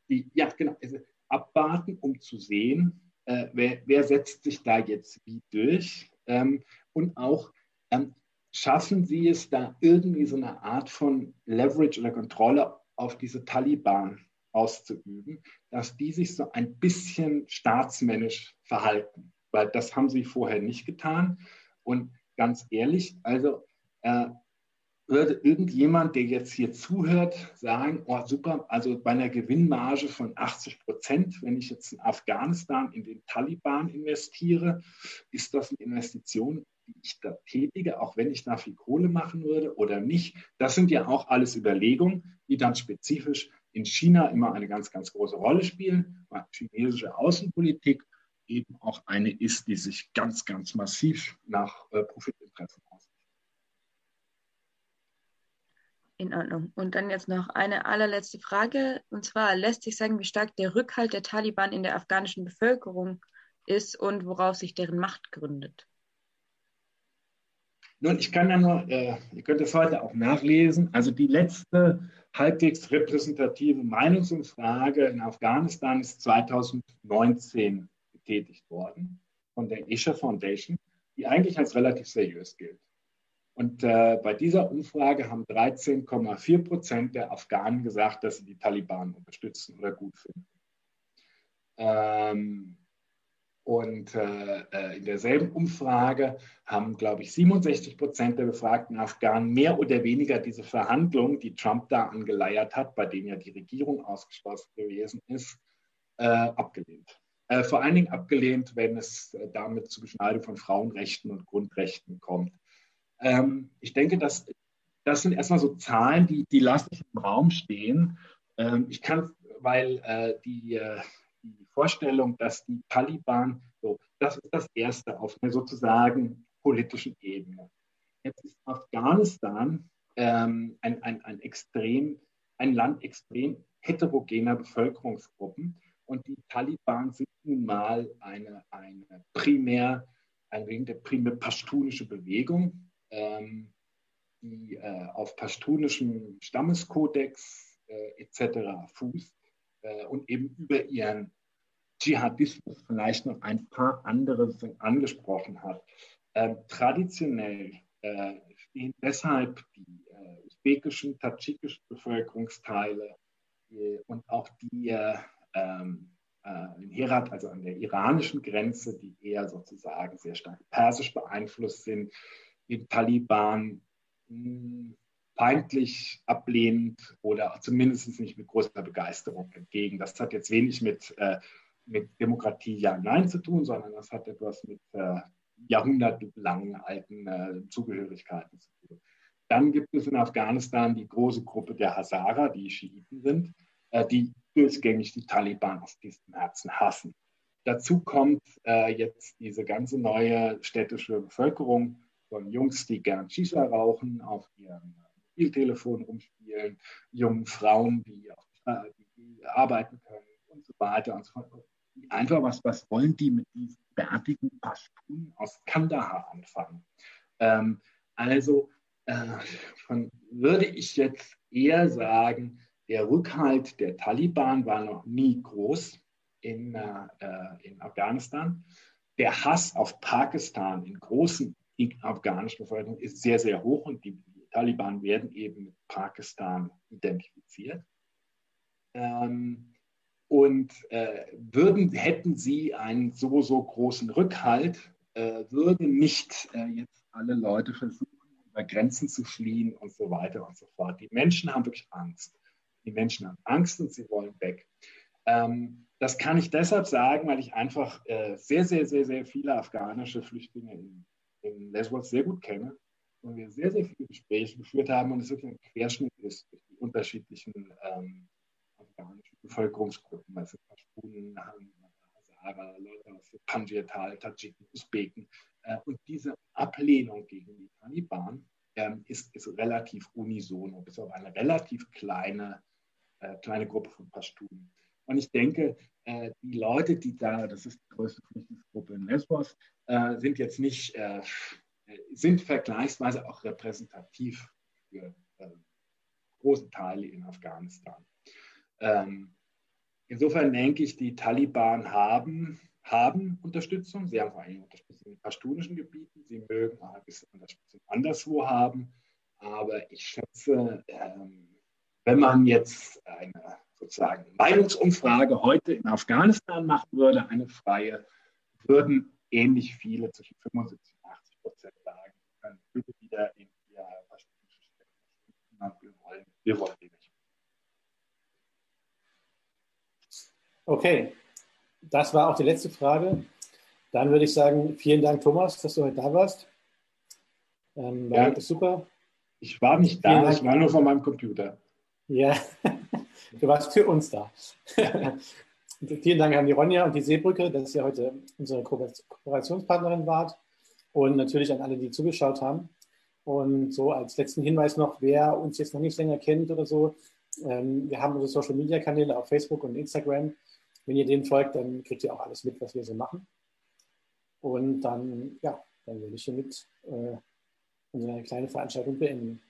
die, ja genau, also abwarten, um zu sehen, äh, wer, wer, setzt sich da jetzt wie durch ähm, und auch ähm, schaffen sie es da irgendwie so eine Art von Leverage oder Kontrolle auf diese Taliban auszuüben, dass die sich so ein bisschen staatsmännisch verhalten, weil das haben sie vorher nicht getan. Und ganz ehrlich, also äh, würde irgendjemand, der jetzt hier zuhört, sagen, oh super, also bei einer Gewinnmarge von 80 Prozent, wenn ich jetzt in Afghanistan in den Taliban investiere, ist das eine Investition, die ich da tätige, auch wenn ich da viel Kohle machen würde oder nicht. Das sind ja auch alles Überlegungen, die dann spezifisch in China immer eine ganz, ganz große Rolle spielen, weil chinesische Außenpolitik eben auch eine ist, die sich ganz, ganz massiv nach äh, Profitinteressen ausrichtet. In Ordnung. Und dann jetzt noch eine allerletzte Frage. Und zwar lässt sich sagen, wie stark der Rückhalt der Taliban in der afghanischen Bevölkerung ist und worauf sich deren Macht gründet. Nun, ich kann ja nur, äh, ihr könnt es heute auch nachlesen, also die letzte halbwegs repräsentative Meinungsumfrage in Afghanistan ist 2019 getätigt worden von der Isha Foundation, die eigentlich als relativ seriös gilt. Und äh, bei dieser Umfrage haben 13,4 Prozent der Afghanen gesagt, dass sie die Taliban unterstützen oder gut finden. Ähm, und äh, äh in derselben Umfrage haben, glaube ich, 67 Prozent der befragten Afghanen mehr oder weniger diese Verhandlungen, die Trump da angeleiert hat, bei denen ja die Regierung ausgeschlossen gewesen ist, äh, abgelehnt. Äh, vor allen Dingen abgelehnt, wenn es äh, damit zu Beschneidung von Frauenrechten und Grundrechten kommt. Ähm, ich denke, dass, das sind erstmal so Zahlen, die, die lasse ich im Raum stehen. Ähm, ich kann, weil äh, die, die Vorstellung, dass die Taliban, so, das ist das Erste auf einer sozusagen politischen Ebene. Jetzt ist Afghanistan ähm, ein, ein, ein, extrem, ein Land extrem heterogener Bevölkerungsgruppen und die Taliban sind nun mal eine, eine primär, eine primär pashtunische Bewegung, ähm, die äh, auf pashtunischem Stammeskodex äh, etc. fußt äh, und eben über ihren Dschihadismus vielleicht noch ein paar andere angesprochen hat. Ähm, traditionell äh, stehen deshalb die äh, usbekischen, tadschikischen Bevölkerungsteile äh, und auch die ähm, in Herat, also an der iranischen Grenze, die eher sozusagen sehr stark persisch beeinflusst sind, den Taliban hm, feindlich, ablehnend oder zumindest nicht mit großer Begeisterung entgegen. Das hat jetzt wenig mit, äh, mit Demokratie ja, nein zu tun, sondern das hat etwas mit äh, jahrhundertelangen alten äh, Zugehörigkeiten zu tun. Dann gibt es in Afghanistan die große Gruppe der Hazara, die Schiiten sind, äh, die durchgängig die Taliban aus diesem Herzen hassen. Dazu kommt äh, jetzt diese ganze neue städtische Bevölkerung, von Jungs, die gern Shisha rauchen, auf ihrem Mobiltelefon rumspielen, jungen Frauen, die, auch, die arbeiten können und so weiter und so fort. Einfach was, was wollen die mit diesen bärtigen Pashtun aus Kandahar anfangen? Ähm, also äh, von, würde ich jetzt eher sagen, der Rückhalt der Taliban war noch nie groß in, äh, in Afghanistan. Der Hass auf Pakistan in großen die afghanische Bevölkerung ist sehr, sehr hoch und die Taliban werden eben mit Pakistan identifiziert. Ähm, und äh, würden, hätten sie einen so, so großen Rückhalt, äh, würden nicht äh, jetzt alle Leute versuchen, über Grenzen zu fliehen und so weiter und so fort. Die Menschen haben wirklich Angst. Die Menschen haben Angst und sie wollen weg. Ähm, das kann ich deshalb sagen, weil ich einfach äh, sehr, sehr, sehr, sehr viele afghanische Flüchtlinge in, in Lesbos sehr gut kenne und wir sehr, sehr viele Gespräche geführt haben und es wirklich ein Querschnitt ist durch die unterschiedlichen ähm, afghanischen Bevölkerungsgruppen, also Pashtunen, Hazara, Leute aus Panjirtal, Tadschiken, Usbeken. Äh, und diese Ablehnung gegen die Taliban ähm, ist, ist relativ unisono, bis auf eine relativ kleine, äh, kleine Gruppe von Pashtunen. Und ich denke, äh, die Leute, die da, das ist die größte Flüchtlingsgruppe in Lesbos, äh, sind jetzt nicht, äh, sind vergleichsweise auch repräsentativ für äh, große Teile in Afghanistan. Ähm, insofern denke ich, die Taliban haben, haben Unterstützung. Sie haben vor allem Unterstützung in pashtunischen Gebieten. Sie mögen auch ein bisschen Unterstützung anderswo haben. Aber ich schätze, ähm, wenn man jetzt eine sozusagen Meinungsumfrage heute in Afghanistan machen würde, eine freie, würden ähnlich viele, zwischen 75 und 80 Prozent sagen, können bitte wieder in ihr pashtunische Städte. Wir wollen, wir wollen die nicht. Okay, das war auch die letzte Frage. Dann würde ich sagen, vielen Dank, Thomas, dass du heute da warst. Ähm, war ja, super. Ich war nicht da, ich war nur von meinem Computer. Ja, du warst für uns da. Vielen Dank an die Ronja und die Seebrücke, dass ihr heute unsere Kooperationspartnerin wart. Und natürlich an alle, die zugeschaut haben. Und so als letzten Hinweis noch, wer uns jetzt noch nicht länger kennt oder so, ähm, wir haben unsere Social Media Kanäle auf Facebook und Instagram. Wenn ihr denen folgt, dann kriegt ihr auch alles mit, was wir so machen. Und dann, ja, dann würde ich hiermit äh, unsere kleine Veranstaltung beenden.